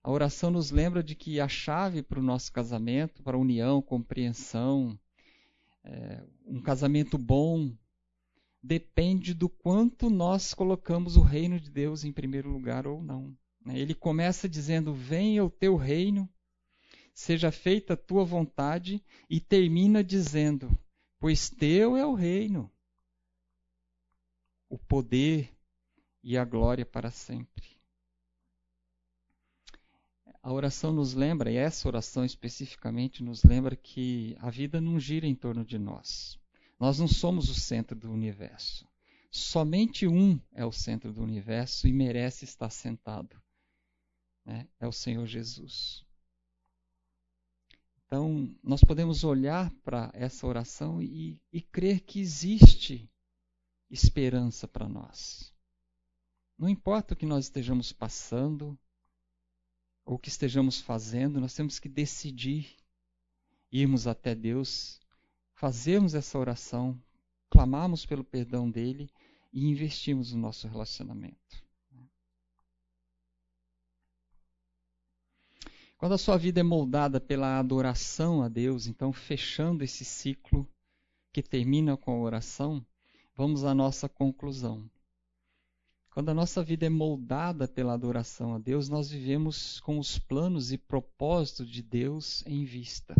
A oração nos lembra de que a chave para o nosso casamento, para a união, compreensão, é, um casamento bom depende do quanto nós colocamos o reino de Deus em primeiro lugar ou não. Né? Ele começa dizendo: Venha o teu reino, seja feita a tua vontade, e termina dizendo: Pois teu é o reino, o poder e a glória para sempre. A oração nos lembra, e essa oração especificamente nos lembra que a vida não gira em torno de nós. Nós não somos o centro do universo. Somente um é o centro do universo e merece estar sentado. Né? É o Senhor Jesus. Então, nós podemos olhar para essa oração e, e crer que existe esperança para nós. Não importa o que nós estejamos passando, ou que estejamos fazendo, nós temos que decidir irmos até Deus, fazermos essa oração, clamarmos pelo perdão dele e investirmos no nosso relacionamento. Quando a sua vida é moldada pela adoração a Deus, então fechando esse ciclo que termina com a oração, vamos à nossa conclusão. Quando a nossa vida é moldada pela adoração a Deus, nós vivemos com os planos e propósitos de Deus em vista.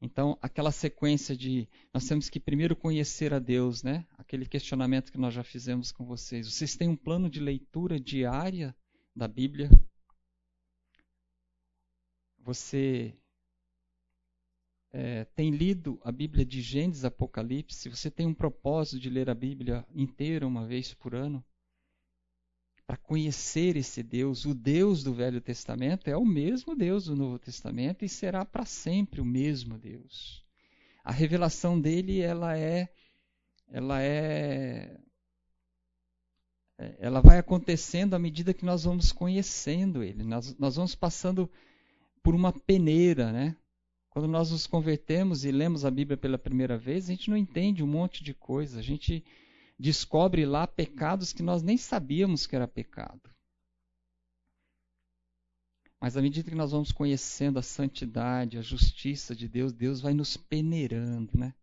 Então, aquela sequência de nós temos que primeiro conhecer a Deus, né? Aquele questionamento que nós já fizemos com vocês. Vocês têm um plano de leitura diária da Bíblia? Você é, tem lido a Bíblia de Gênesis Apocalipse, você tem um propósito de ler a Bíblia inteira uma vez por ano, para conhecer esse Deus, o Deus do Velho Testamento é o mesmo Deus do Novo Testamento e será para sempre o mesmo Deus. A revelação dele, ela é ela é ela vai acontecendo à medida que nós vamos conhecendo ele. Nós, nós vamos passando por uma peneira, né? Quando nós nos convertemos e lemos a Bíblia pela primeira vez, a gente não entende um monte de coisa. A gente descobre lá pecados que nós nem sabíamos que era pecado. Mas à medida que nós vamos conhecendo a santidade, a justiça de Deus, Deus vai nos peneirando, né?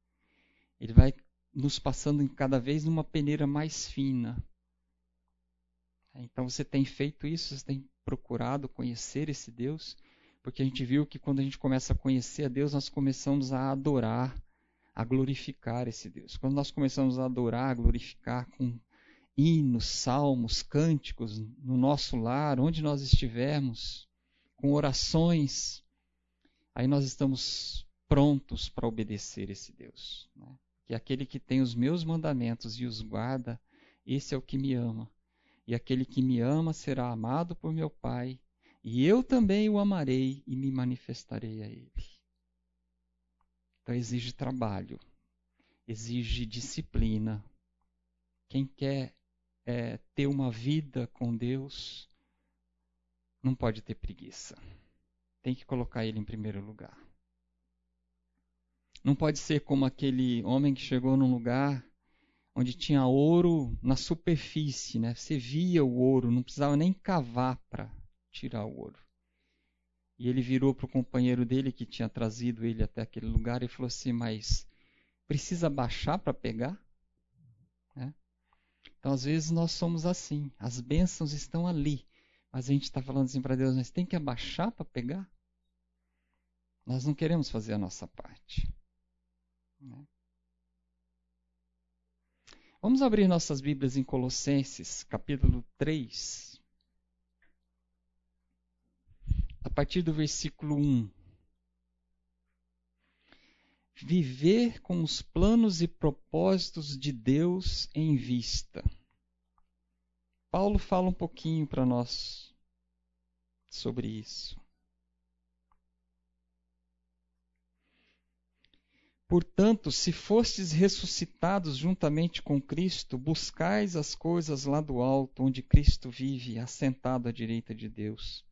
Ele vai nos passando cada vez numa peneira mais fina. Então você tem feito isso, você tem procurado conhecer esse Deus porque a gente viu que quando a gente começa a conhecer a Deus, nós começamos a adorar, a glorificar esse Deus. Quando nós começamos a adorar, a glorificar com hinos, salmos, cânticos no nosso lar, onde nós estivermos, com orações, aí nós estamos prontos para obedecer esse Deus. Né? Que aquele que tem os meus mandamentos e os guarda, esse é o que me ama. E aquele que me ama será amado por meu Pai, e eu também o amarei e me manifestarei a ele. Então exige trabalho, exige disciplina. Quem quer é, ter uma vida com Deus não pode ter preguiça. Tem que colocar ele em primeiro lugar. Não pode ser como aquele homem que chegou num lugar onde tinha ouro na superfície, né? Você via o ouro, não precisava nem cavar para tirar o ouro. E ele virou para o companheiro dele que tinha trazido ele até aquele lugar e falou assim: Mas precisa baixar para pegar? Né? Então, às vezes, nós somos assim. As bênçãos estão ali. Mas a gente está falando assim para Deus: Mas tem que abaixar para pegar? Nós não queremos fazer a nossa parte. Né? Vamos abrir nossas Bíblias em Colossenses, capítulo 3. A partir do versículo 1. Viver com os planos e propósitos de Deus em vista. Paulo fala um pouquinho para nós sobre isso. Portanto, se fostes ressuscitados juntamente com Cristo, buscais as coisas lá do alto, onde Cristo vive, assentado à direita de Deus.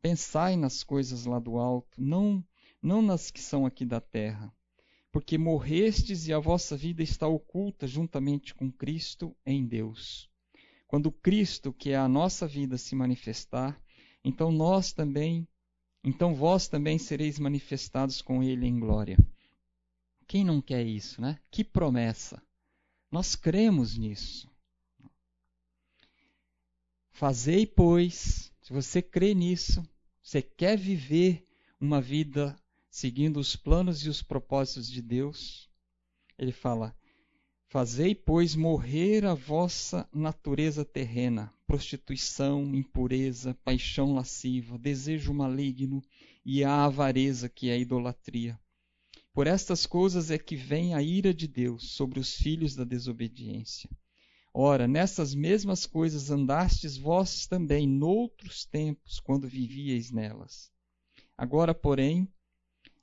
Pensai nas coisas lá do alto, não, não nas que são aqui da terra, porque morrestes e a vossa vida está oculta juntamente com Cristo em Deus. Quando Cristo, que é a nossa vida, se manifestar, então nós também, então vós também sereis manifestados com ele em glória. Quem não quer isso, né? Que promessa! Nós cremos nisso. Fazei, pois, se você crê nisso, você quer viver uma vida seguindo os planos e os propósitos de Deus, ele fala: Fazei, pois, morrer a vossa natureza terrena, prostituição, impureza, paixão lasciva, desejo maligno e a avareza que é a idolatria. Por estas coisas é que vem a ira de Deus sobre os filhos da desobediência. Ora, nessas mesmas coisas andastes vós também noutros tempos, quando vivíeis nelas. Agora, porém,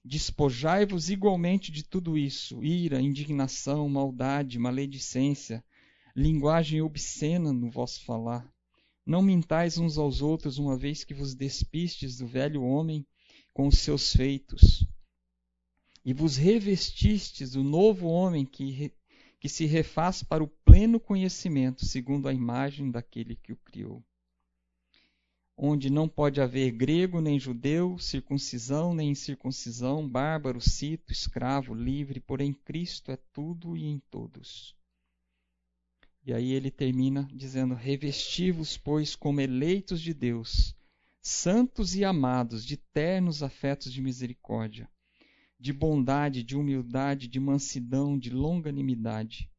despojai-vos igualmente de tudo isso: ira, indignação, maldade, maledicência, linguagem obscena no vosso falar. Não mintais uns aos outros, uma vez que vos despistes do velho homem com os seus feitos e vos revestistes do novo homem que, que se refaz para o pleno conhecimento, segundo a imagem daquele que o criou. Onde não pode haver grego nem judeu, circuncisão nem incircuncisão, bárbaro, cito, escravo, livre, porém Cristo é tudo e em todos. E aí ele termina dizendo: Revesti-vos, pois, como eleitos de Deus, santos e amados, de ternos afetos de misericórdia de bondade, de humildade, de mansidão, de longanimidade.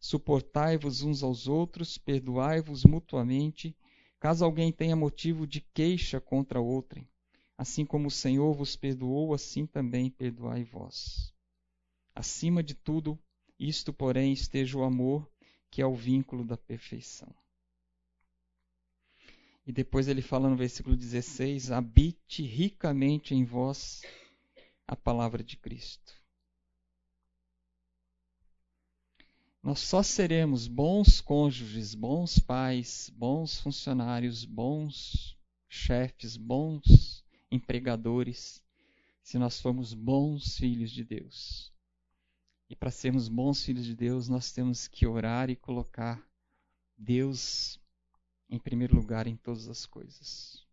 Suportai-vos uns aos outros, perdoai-vos mutuamente, caso alguém tenha motivo de queixa contra outrem. Assim como o Senhor vos perdoou, assim também perdoai vós. Acima de tudo, isto, porém, esteja o amor, que é o vínculo da perfeição. E depois ele fala no versículo 16: habite ricamente em vós a palavra de Cristo. Nós só seremos bons cônjuges, bons pais, bons funcionários, bons chefes, bons empregadores, se nós formos bons filhos de Deus. E para sermos bons filhos de Deus, nós temos que orar e colocar Deus em primeiro lugar em todas as coisas.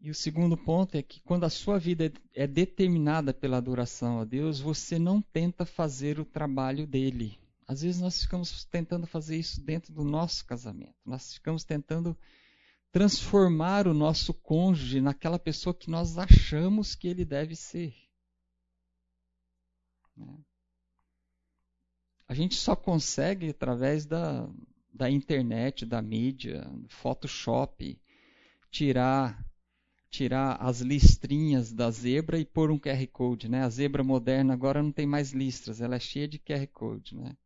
E o segundo ponto é que quando a sua vida é determinada pela adoração a Deus, você não tenta fazer o trabalho dele. Às vezes nós ficamos tentando fazer isso dentro do nosso casamento. Nós ficamos tentando transformar o nosso cônjuge naquela pessoa que nós achamos que ele deve ser. Né? A gente só consegue através da, da internet, da mídia, Photoshop, tirar tirar as listrinhas da zebra e pôr um QR Code. Né? A zebra moderna agora não tem mais listras, ela é cheia de QR Code. Né?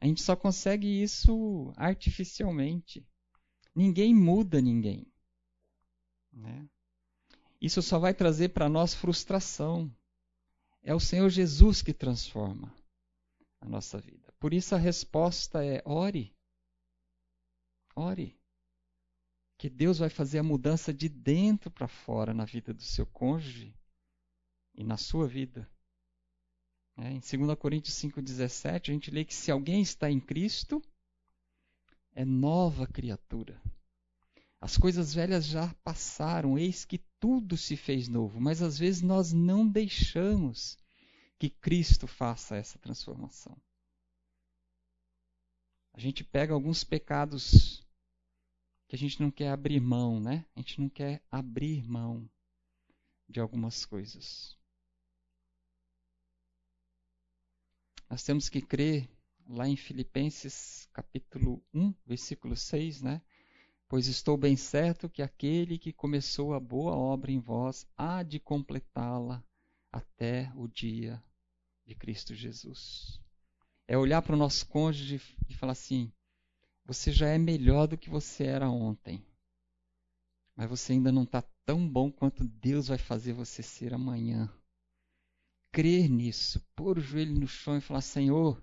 A gente só consegue isso artificialmente. Ninguém muda ninguém. Né? Isso só vai trazer para nós frustração. É o Senhor Jesus que transforma a nossa vida. Por isso a resposta é: ore. Ore. Que Deus vai fazer a mudança de dentro para fora na vida do seu cônjuge e na sua vida. É, em 2 Coríntios 5,17, a gente lê que se alguém está em Cristo, é nova criatura. As coisas velhas já passaram, eis que tudo se fez novo, mas às vezes nós não deixamos que Cristo faça essa transformação. A gente pega alguns pecados que a gente não quer abrir mão, né? A gente não quer abrir mão de algumas coisas. Nós temos que crer lá em Filipenses capítulo 1, versículo 6, né? Pois estou bem certo que aquele que começou a boa obra em vós há de completá-la até o dia de Cristo Jesus. É olhar para o nosso cônjuge e falar assim: você já é melhor do que você era ontem, mas você ainda não está tão bom quanto Deus vai fazer você ser amanhã crer nisso, pôr o joelho no chão e falar: Senhor,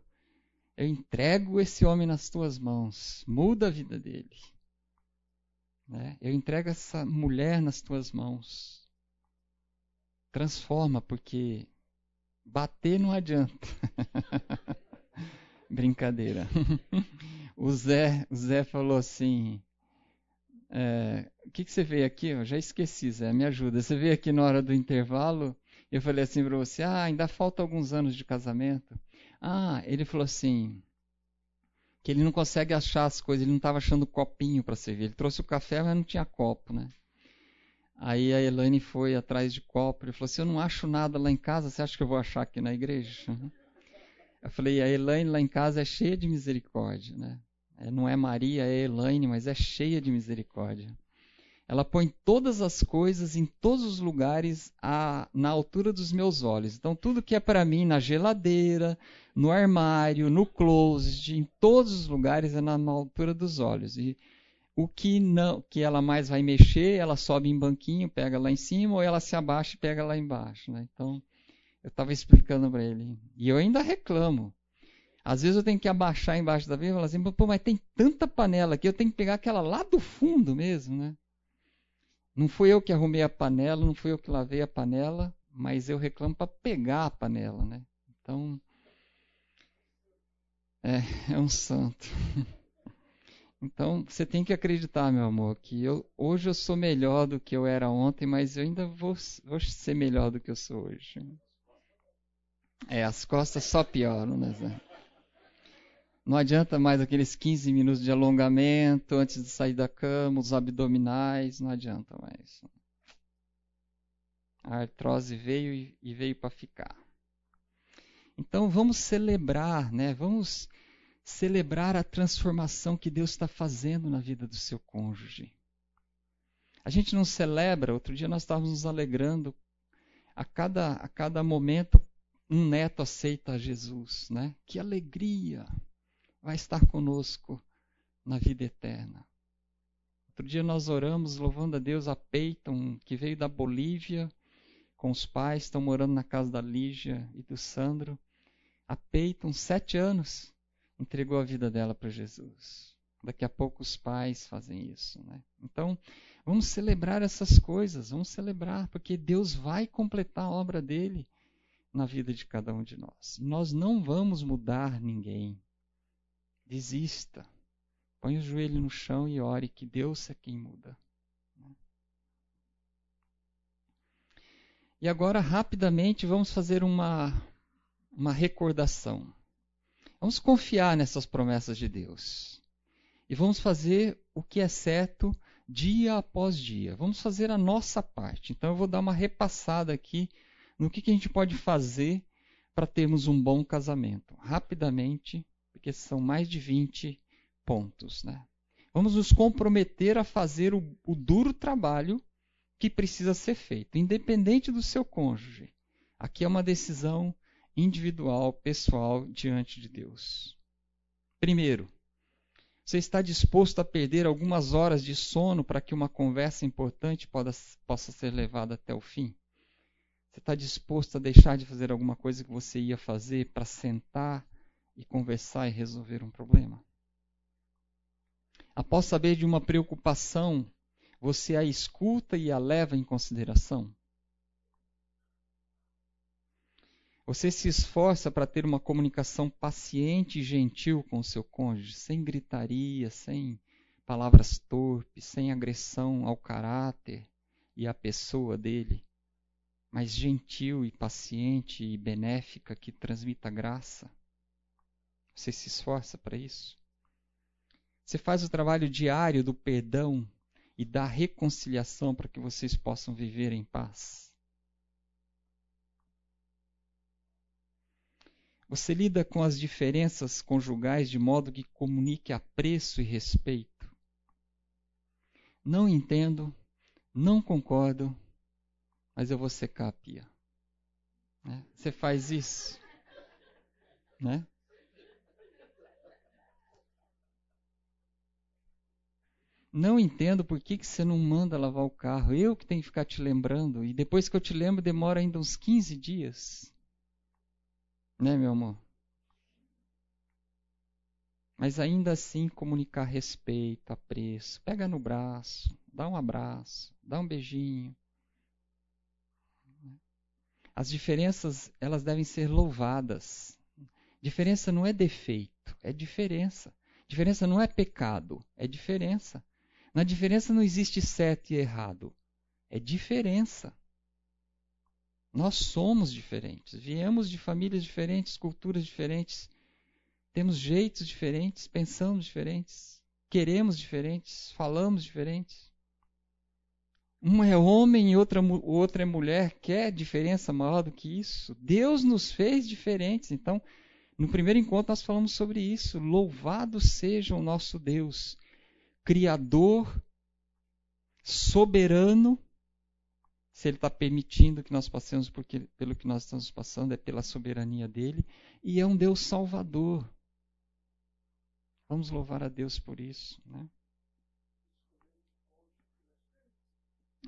eu entrego esse homem nas tuas mãos, muda a vida dele. Né? Eu entrego essa mulher nas tuas mãos. Transforma, porque bater não adianta. *laughs* Brincadeira. *laughs* o Zé, o Zé falou assim: é, o que, que você veio aqui? Eu já esqueci, Zé, me ajuda. Você veio aqui na hora do intervalo eu falei assim para você: ah, ainda falta alguns anos de casamento. Ah, ele falou assim: que ele não consegue achar as coisas, ele não estava achando copinho para servir. Ele trouxe o café, mas não tinha copo, né? Aí a Elaine foi atrás de copo e falou assim: Eu não acho nada lá em casa, você acha que eu vou achar aqui na igreja? Uhum. Eu falei: A Elaine lá em casa é cheia de misericórdia, né? É, não é Maria, é Elaine, mas é cheia de misericórdia. Ela põe todas as coisas em todos os lugares a, na altura dos meus olhos. Então, tudo que é para mim na geladeira, no armário, no closet, em todos os lugares é na, na altura dos olhos. E o que não, que ela mais vai mexer, ela sobe em banquinho, pega lá em cima, ou ela se abaixa e pega lá embaixo. Né? Então, eu estava explicando para ele. E eu ainda reclamo. Às vezes eu tenho que abaixar embaixo da vez e falar assim, pô, mas tem tanta panela aqui, eu tenho que pegar aquela lá do fundo mesmo, né? Não fui eu que arrumei a panela, não fui eu que lavei a panela, mas eu reclamo para pegar a panela, né? Então, é, *laughs* é um santo. *laughs* Então, você tem que acreditar, meu amor, que eu, hoje eu sou melhor do que eu era ontem, mas eu ainda vou, vou ser melhor do que eu sou hoje. É, as costas só pioram, né, Zé? Não adianta mais aqueles 15 minutos de alongamento antes de sair da cama, os abdominais, não adianta mais. A artrose veio e veio para ficar. Então vamos celebrar, né? Vamos celebrar a transformação que Deus está fazendo na vida do seu cônjuge. A gente não celebra, outro dia nós estávamos nos alegrando, a cada, a cada momento um neto aceita Jesus, né? Que alegria! vai estar conosco na vida eterna. Outro dia nós oramos louvando a Deus a Peyton, que veio da Bolívia com os pais, estão morando na casa da Lígia e do Sandro. A Peyton, sete anos, entregou a vida dela para Jesus. Daqui a pouco os pais fazem isso. Né? Então, vamos celebrar essas coisas, vamos celebrar, porque Deus vai completar a obra dele na vida de cada um de nós. Nós não vamos mudar ninguém. Desista. Põe o joelho no chão e ore que Deus é quem muda. E agora, rapidamente, vamos fazer uma, uma recordação. Vamos confiar nessas promessas de Deus. E vamos fazer o que é certo dia após dia. Vamos fazer a nossa parte. Então, eu vou dar uma repassada aqui no que, que a gente pode fazer para termos um bom casamento. Rapidamente, porque são mais de 20 pontos. Né? Vamos nos comprometer a fazer o, o duro trabalho que precisa ser feito, independente do seu cônjuge. Aqui é uma decisão individual, pessoal, diante de Deus. Primeiro, você está disposto a perder algumas horas de sono para que uma conversa importante possa ser levada até o fim? Você está disposto a deixar de fazer alguma coisa que você ia fazer para sentar e conversar e resolver um problema? Após saber de uma preocupação, você a escuta e a leva em consideração? Você se esforça para ter uma comunicação paciente e gentil com o seu cônjuge, sem gritaria, sem palavras torpes, sem agressão ao caráter e à pessoa dele, mas gentil e paciente e benéfica que transmita graça? Você se esforça para isso? Você faz o trabalho diário do perdão e da reconciliação para que vocês possam viver em paz? Você lida com as diferenças conjugais de modo que comunique apreço e respeito. Não entendo, não concordo, mas eu vou secar a pia. Né? Você faz isso, né? Não entendo por que, que você não manda lavar o carro. Eu que tenho que ficar te lembrando. E depois que eu te lembro, demora ainda uns 15 dias. Né, meu amor? Mas ainda assim comunicar respeito, apreço. Pega no braço, dá um abraço, dá um beijinho. As diferenças, elas devem ser louvadas. Diferença não é defeito, é diferença. Diferença não é pecado, é diferença. Na diferença não existe certo e errado, é diferença. Nós somos diferentes, viemos de famílias diferentes, culturas diferentes, temos jeitos diferentes, pensamos diferentes, queremos diferentes, falamos diferentes. Uma é homem e outra, outra é mulher. Quer diferença maior do que isso? Deus nos fez diferentes. Então, no primeiro encontro, nós falamos sobre isso. Louvado seja o nosso Deus, Criador, soberano se ele está permitindo que nós passemos porque, pelo que nós estamos passando, é pela soberania dele, e é um Deus salvador. Vamos louvar a Deus por isso. Né?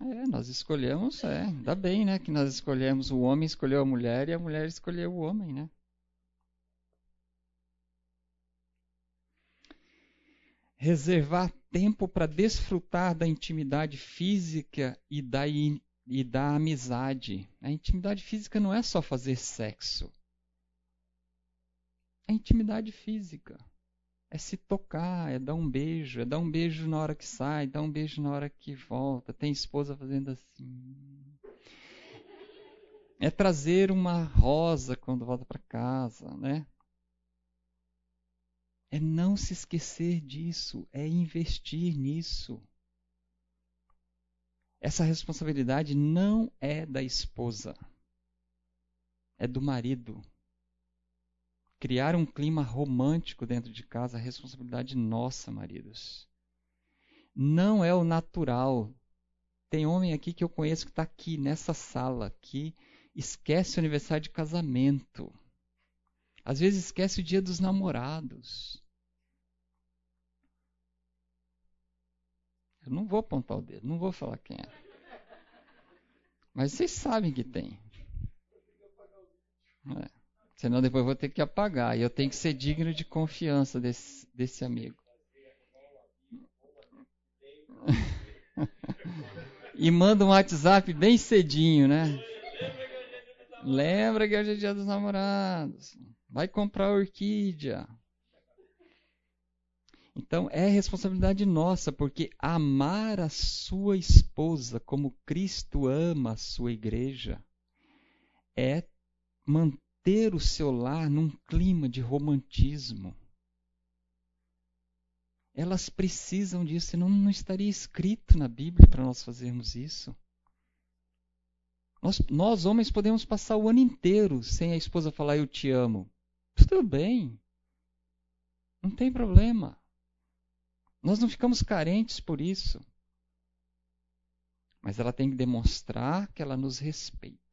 É, nós escolhemos, é, ainda bem, né, que nós escolhemos o homem, escolheu a mulher e a mulher escolheu o homem, né? Reservar tempo para desfrutar da intimidade física e da e da amizade. A intimidade física não é só fazer sexo. É intimidade física. É se tocar, é dar um beijo, é dar um beijo na hora que sai, dar um beijo na hora que volta. Tem esposa fazendo assim. É trazer uma rosa quando volta para casa, né? É não se esquecer disso, é investir nisso. Essa responsabilidade não é da esposa, é do marido. Criar um clima romântico dentro de casa é responsabilidade nossa, maridos. Não é o natural. Tem homem aqui que eu conheço que está aqui nessa sala, que esquece o aniversário de casamento. Às vezes esquece o dia dos namorados. Eu não vou apontar o dedo, não vou falar quem é. Mas vocês sabem que tem. É. Senão depois vou ter que apagar. E eu tenho que ser digno de confiança desse, desse amigo. *laughs* e manda um WhatsApp bem cedinho, né? Lembra que hoje é dia dos namorados. Vai comprar orquídea. Então é responsabilidade nossa, porque amar a sua esposa como Cristo ama a sua igreja é manter o seu lar num clima de romantismo. Elas precisam disso, senão não estaria escrito na Bíblia para nós fazermos isso. Nós, nós, homens, podemos passar o ano inteiro sem a esposa falar eu te amo. Tudo bem. Não tem problema. Nós não ficamos carentes por isso. Mas ela tem que demonstrar que ela nos respeita.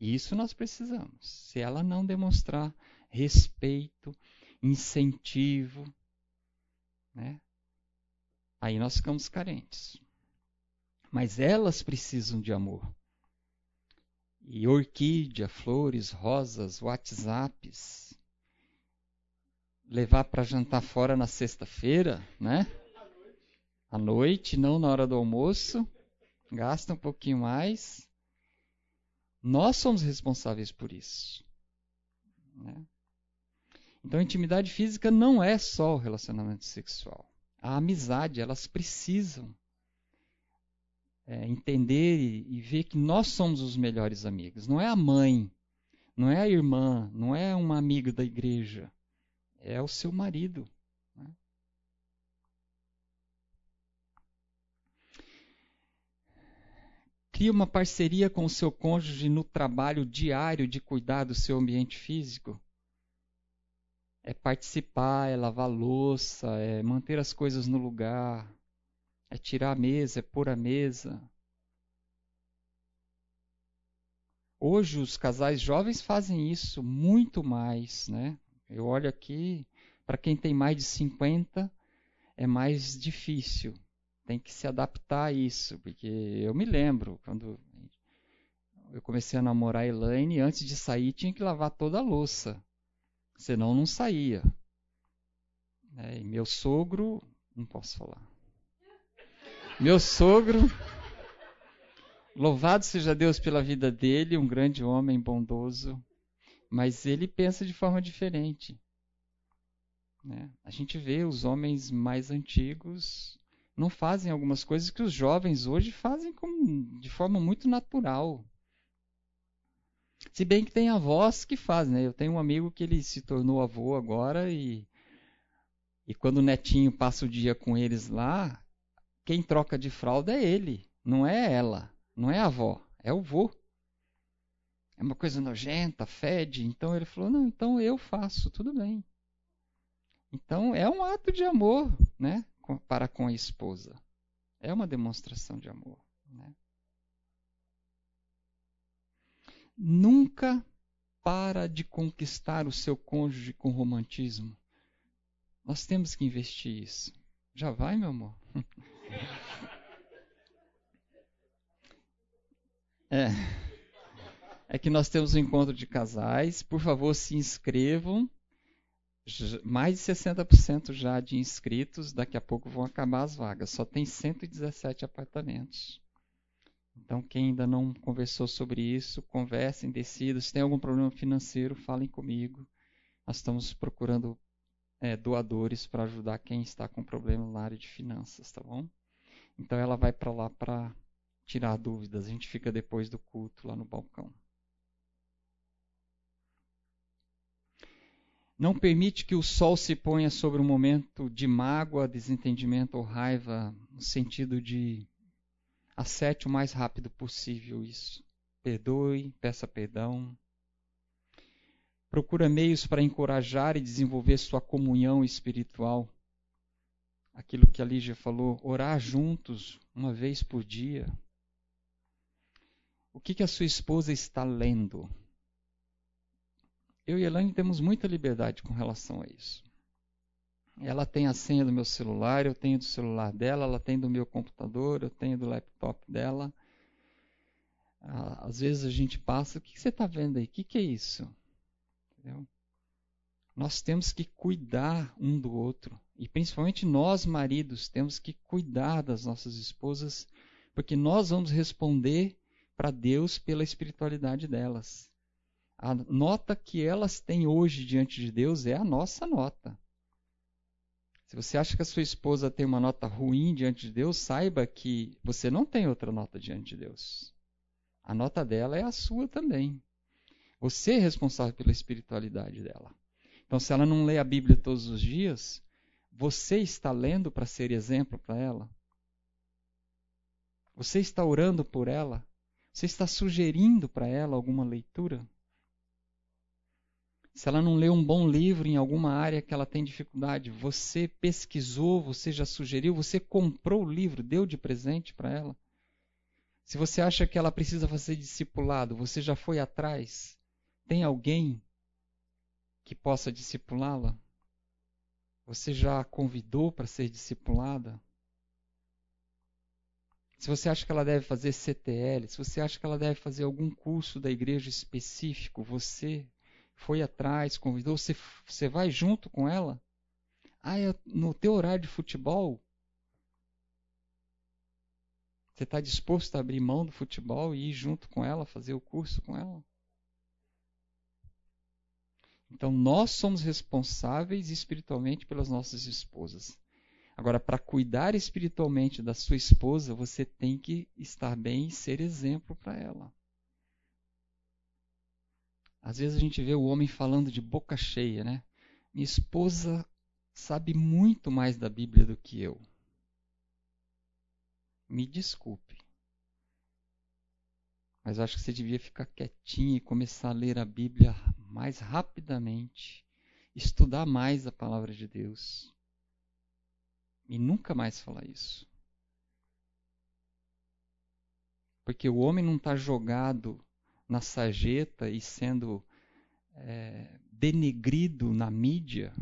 Isso nós precisamos. Se ela não demonstrar respeito, incentivo, né? Aí nós ficamos carentes. Mas elas precisam de amor. E orquídea, flores, rosas, WhatsApps. Levar para jantar fora na sexta-feira, né? À noite, não na hora do almoço. Gasta um pouquinho mais. Nós somos responsáveis por isso. Né? Então, a intimidade física não é só o relacionamento sexual. A amizade, elas precisam é, entender e, e ver que nós somos os melhores amigos. Não é a mãe, não é a irmã, não é uma amiga da igreja. É o seu marido. Cria uma parceria com o seu cônjuge no trabalho diário de cuidar do seu ambiente físico. É participar, é lavar louça, é manter as coisas no lugar, é tirar a mesa, é pôr a mesa. Hoje os casais jovens fazem isso muito mais, né? Eu olho aqui, para quem tem mais de 50, é mais difícil. Tem que se adaptar a isso, porque eu me lembro quando eu comecei a namorar a Elaine, antes de sair tinha que lavar toda a louça, senão não saía. É, e meu sogro, não posso falar. Meu sogro, louvado seja Deus pela vida dele, um grande homem bondoso, mas ele pensa de forma diferente. Né? A gente vê os homens mais antigos não fazem algumas coisas que os jovens hoje fazem com, de forma muito natural. Se bem que tem avós que fazem, né? Eu tenho um amigo que ele se tornou avô agora e, e quando o netinho passa o dia com eles lá, quem troca de fralda é ele, não é ela, não é a avó, é o vô. É uma coisa nojenta, fede. Então ele falou: não, então eu faço, tudo bem. Então é um ato de amor, né, para com a esposa. É uma demonstração de amor. Né? Nunca para de conquistar o seu cônjuge com romantismo. Nós temos que investir isso. Já vai, meu amor? *laughs* É. É que nós temos um encontro de casais. Por favor, se inscrevam. Mais de 60% já de inscritos. Daqui a pouco vão acabar as vagas. Só tem 117 apartamentos. Então, quem ainda não conversou sobre isso, conversem, decidam. Se tem algum problema financeiro, falem comigo. Nós estamos procurando é, doadores para ajudar quem está com problema na área de finanças, tá bom? Então ela vai para lá para tirar dúvidas. A gente fica depois do culto lá no balcão. Não permite que o sol se ponha sobre um momento de mágoa, desentendimento ou raiva, no sentido de acerte o mais rápido possível isso. Perdoe, peça perdão. Procura meios para encorajar e desenvolver sua comunhão espiritual aquilo que a Lígia falou, orar juntos uma vez por dia. O que, que a sua esposa está lendo? Eu e Elaine temos muita liberdade com relação a isso. Ela tem a senha do meu celular, eu tenho do celular dela, ela tem do meu computador, eu tenho do laptop dela. Às vezes a gente passa, o que, você está vendo aí? O que, que é isso? Entendeu? Nós temos que cuidar um do outro. E principalmente nós, maridos, temos que cuidar das nossas esposas, porque nós vamos responder para Deus pela espiritualidade delas. A nota que elas têm hoje diante de Deus é a nossa nota. Se você acha que a sua esposa tem uma nota ruim diante de Deus, saiba que você não tem outra nota diante de Deus. A nota dela é a sua também. Você é responsável pela espiritualidade dela. Então, se ela não lê a Bíblia todos os dias, você está lendo para ser exemplo para ela? Você está orando por ela? Você está sugerindo para ela alguma leitura? Se ela não leu um bom livro em alguma área que ela tem dificuldade, você pesquisou, você já sugeriu, você comprou o livro, deu de presente para ela? Se você acha que ela precisa fazer discipulado, você já foi atrás? Tem alguém que possa discipulá-la? Você já a convidou para ser discipulada? Se você acha que ela deve fazer CTL, se você acha que ela deve fazer algum curso da igreja específico, você foi atrás, convidou, você, você vai junto com ela? Ah, é no teu horário de futebol? Você está disposto a abrir mão do futebol e ir junto com ela, fazer o curso com ela? Então, nós somos responsáveis espiritualmente pelas nossas esposas. Agora, para cuidar espiritualmente da sua esposa, você tem que estar bem e ser exemplo para ela. Às vezes a gente vê o homem falando de boca cheia, né? Minha esposa sabe muito mais da Bíblia do que eu. Me desculpe. Mas acho que você devia ficar quietinho e começar a ler a Bíblia mais rapidamente, estudar mais a palavra de Deus e nunca mais falar isso. Porque o homem não está jogado na sarjeta e sendo é, denegrido na mídia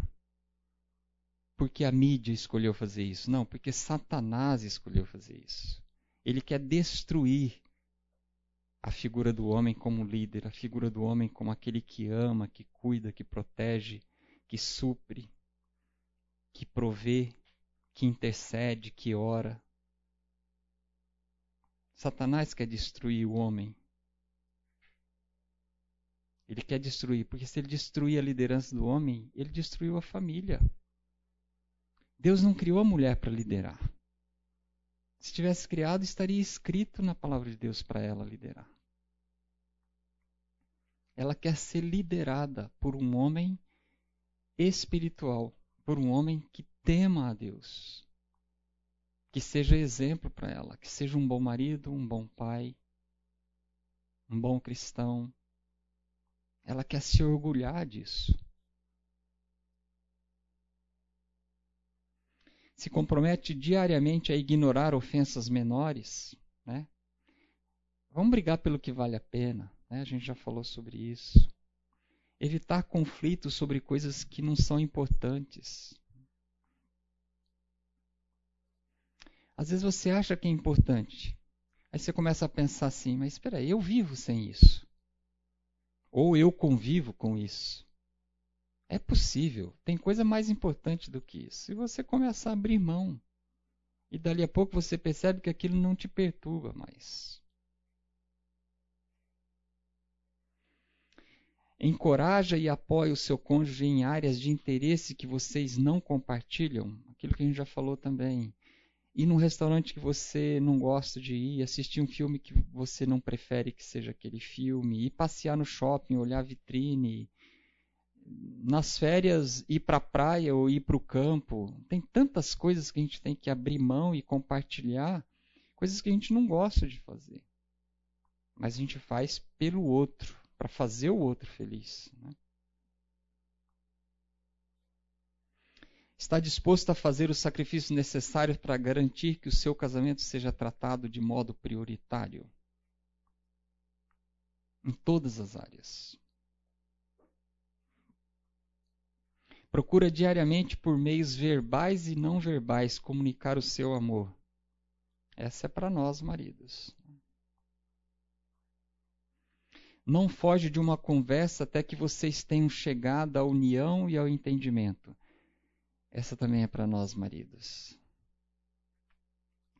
porque a mídia escolheu fazer isso. Não, porque Satanás escolheu fazer isso. Ele quer destruir a figura do homem como líder, a figura do homem como aquele que ama, que cuida, que protege, que supre, que provê, que intercede, que ora. Satanás quer destruir o homem. Ele quer destruir, porque se ele destruir a liderança do homem, ele destruiu a família. Deus não criou a mulher para liderar. Se tivesse criado, estaria escrito na palavra de Deus para ela liderar. Ela quer ser liderada por um homem espiritual, por um homem que tema a Deus, que seja exemplo para ela, que seja um bom marido, um bom pai, um bom cristão. Ela quer se orgulhar disso. Se compromete diariamente a ignorar ofensas menores, né? Vamos brigar pelo que vale a pena. Né? A gente já falou sobre isso. Evitar conflitos sobre coisas que não são importantes. Às vezes você acha que é importante. Aí você começa a pensar assim, mas espera aí, eu vivo sem isso. Ou eu convivo com isso. É possível. Tem coisa mais importante do que isso. Se você começar a abrir mão, e dali a pouco você percebe que aquilo não te perturba mais. Encoraja e apoia o seu cônjuge em áreas de interesse que vocês não compartilham. Aquilo que a gente já falou também. Ir num restaurante que você não gosta de ir, assistir um filme que você não prefere que seja aquele filme, ir passear no shopping, olhar vitrine, nas férias ir para a praia ou ir para o campo. Tem tantas coisas que a gente tem que abrir mão e compartilhar, coisas que a gente não gosta de fazer. Mas a gente faz pelo outro para fazer o outro feliz. Né? Está disposto a fazer os sacrifícios necessários para garantir que o seu casamento seja tratado de modo prioritário? Em todas as áreas. Procura diariamente, por meios verbais e não verbais, comunicar o seu amor. Essa é para nós, maridos. Não foge de uma conversa até que vocês tenham chegado à união e ao entendimento. Essa também é para nós, maridos.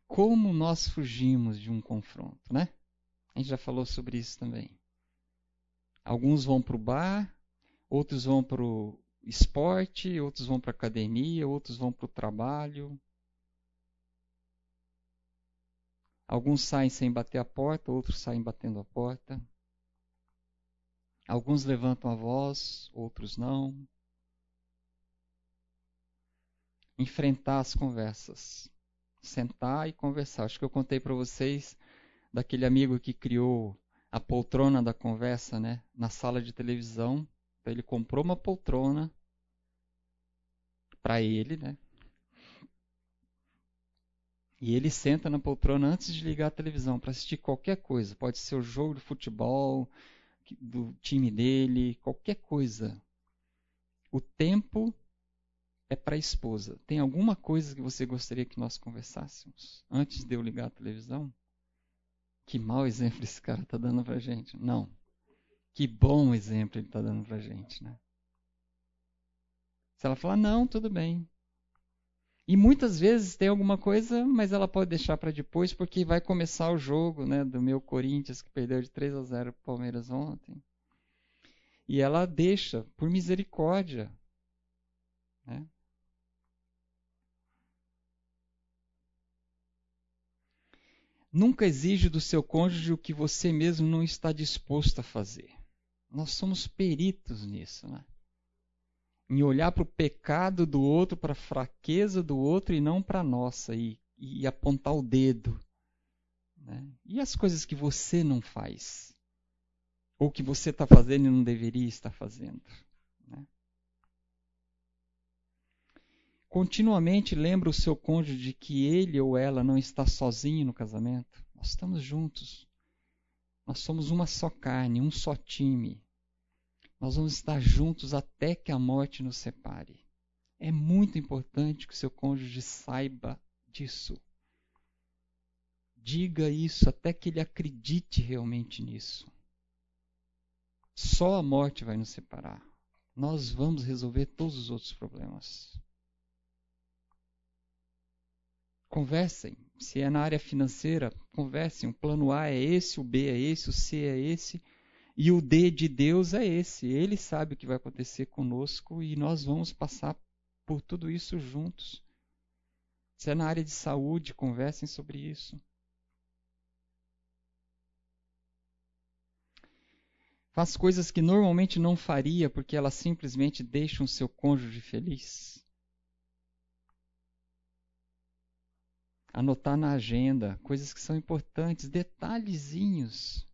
Como nós fugimos de um confronto, né? A gente já falou sobre isso também. Alguns vão para o bar, outros vão para o esporte, outros vão para a academia, outros vão para o trabalho. Alguns saem sem bater a porta, outros saem batendo a porta. Alguns levantam a voz, outros não. Enfrentar as conversas. Sentar e conversar. Acho que eu contei para vocês daquele amigo que criou a poltrona da conversa, né, na sala de televisão. Então ele comprou uma poltrona para ele, né? E ele senta na poltrona antes de ligar a televisão para assistir qualquer coisa. Pode ser o jogo de futebol, do time dele, qualquer coisa. O tempo é para a esposa. Tem alguma coisa que você gostaria que nós conversássemos antes de eu ligar a televisão? Que mau exemplo esse cara está dando para gente. Não. Que bom exemplo ele está dando para gente, né? Se ela falar, não, tudo bem. E muitas vezes tem alguma coisa, mas ela pode deixar para depois, porque vai começar o jogo né, do meu Corinthians, que perdeu de 3 a 0 para Palmeiras ontem. E ela deixa, por misericórdia. Né? Nunca exige do seu cônjuge o que você mesmo não está disposto a fazer. Nós somos peritos nisso, né? Em olhar para o pecado do outro, para a fraqueza do outro e não para a nossa, e, e, apontar o dedo. Né? E as coisas que você não faz? Ou que você está fazendo e não deveria estar fazendo? Continuamente lembra o seu cônjuge de que ele ou ela não está sozinho no casamento. Nós estamos juntos. Nós somos uma só carne, um só time. Nós vamos estar juntos até que a morte nos separe. É muito importante que o seu cônjuge saiba disso. Diga isso até que ele acredite realmente nisso. Só a morte vai nos separar. Nós vamos resolver todos os outros problemas. Conversem. Se é na área financeira, conversem. O plano A é esse, o B é esse, o C é esse. E o D de Deus é esse. Ele sabe o que vai acontecer conosco e nós vamos passar por tudo isso juntos. Se é na área de saúde, conversem sobre isso. Faz coisas que normalmente não faria porque ela simplesmente deixa o seu cônjuge feliz. Anotar na agenda coisas que são importantes, detalhezinhos,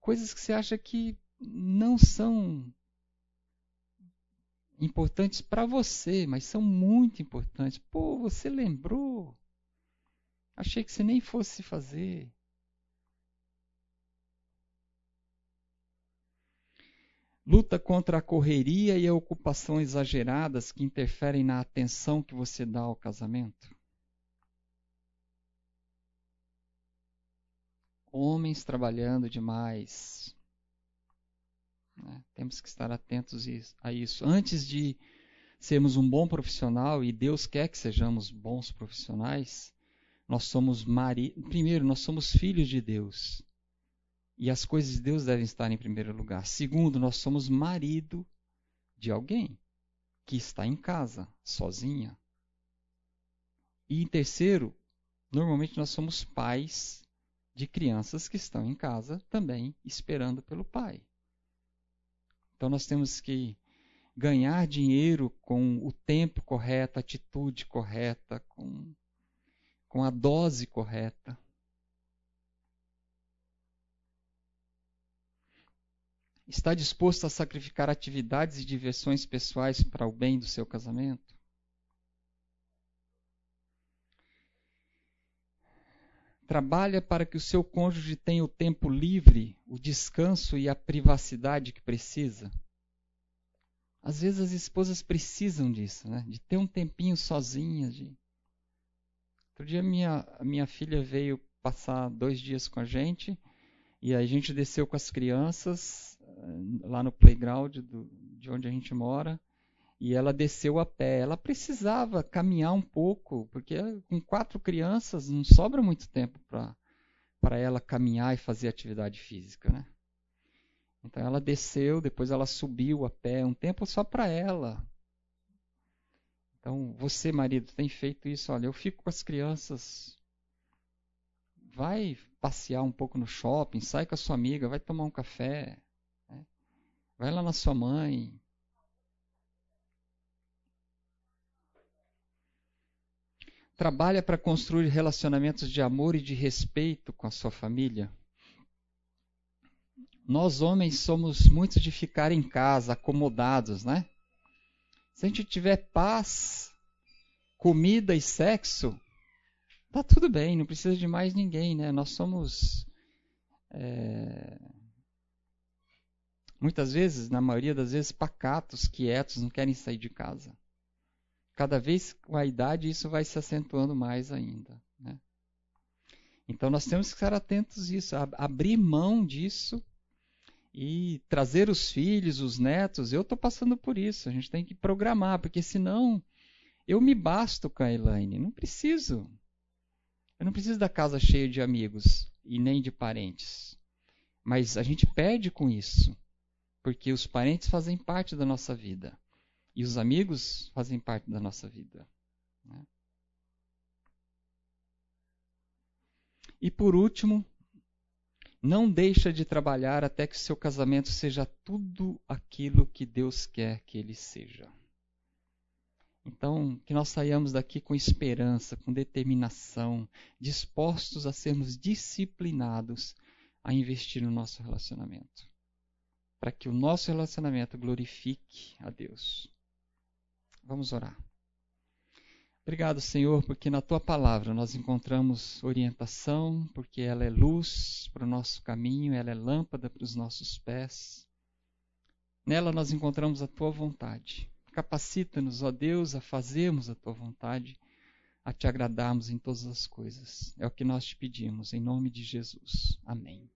coisas que você acha que não são importantes para você, mas são muito importantes. Pô, você lembrou? Achei que você nem fosse fazer. Luta contra a correria e a ocupação exageradas que interferem na atenção que você dá ao casamento. Homens trabalhando demais. Né? Temos que estar atentos a isso. Antes de sermos um bom profissional, e Deus quer que sejamos bons profissionais, nós somos mari... primeiro, nós somos filhos de Deus. E as coisas de Deus devem estar em primeiro lugar. Segundo, nós somos marido de alguém que está em casa, sozinha. E em terceiro, normalmente nós somos pais de crianças que estão em casa também esperando pelo pai. Então nós temos que ganhar dinheiro com o tempo correto, a atitude correta, com, com a dose correta. Está disposto a sacrificar atividades e diversões pessoais para o bem do seu casamento? Trabalha para que o seu cônjuge tenha o tempo livre, o descanso e a privacidade que precisa. Às vezes as esposas precisam disso, né? de ter um tempinho sozinha. De... Outro dia minha, minha filha veio passar dois dias com a gente e a gente desceu com as crianças eh, lá no playground do, de onde a gente mora e ela desceu a pé. Ela precisava caminhar um pouco, porque com quatro crianças não sobra muito tempo para ela caminhar e fazer atividade física, né? Então ela desceu, depois ela subiu a pé, um tempo só para ela. Então você, marido, tem feito isso. Olha, eu fico com as crianças. Vai passear um pouco no shopping, sai com a sua amiga, vai tomar um café. Né? Vai lá na sua mãe, trabalha para construir relacionamentos de amor e de respeito com a sua família? Nós homens somos muito de ficar em casa, acomodados, né? Se a gente tiver paz, comida e sexo, tá tudo bem, não precisa de mais ninguém, né? Nós somos é, muitas vezes, na maioria das vezes, pacatos, quietos, não querem sair de casa. Cada vez com a idade isso vai se acentuando mais ainda. Né? Então nós temos que estar atentos a isso, a abrir mão disso e trazer os filhos, os netos. Eu estou passando por isso, a gente tem que programar, porque senão eu me basto com a Elaine, não preciso. Eu não preciso da casa cheia de amigos e nem de parentes. Mas a gente perde com isso, porque os parentes fazem parte da nossa vida e os amigos fazem parte da nossa vida. Né? E por último, não deixa de trabalhar até que seu casamento seja tudo aquilo que Deus quer que ele seja. Então, que nós saiamos daqui com esperança, com determinação, dispostos a sermos disciplinados a investir no nosso relacionamento. Para que o nosso relacionamento glorifique a Deus. Vamos orar. Obrigado, Senhor, porque na tua palavra nós encontramos orientação, porque ela é luz para o nosso caminho, ela é lâmpada para os nossos pés. Nela nós encontramos a tua vontade. Capacita-nos, ó Deus, a fazermos a tua vontade, a te agradarmos em todas as coisas. É o que nós te pedimos, em nome de Jesus. Amém.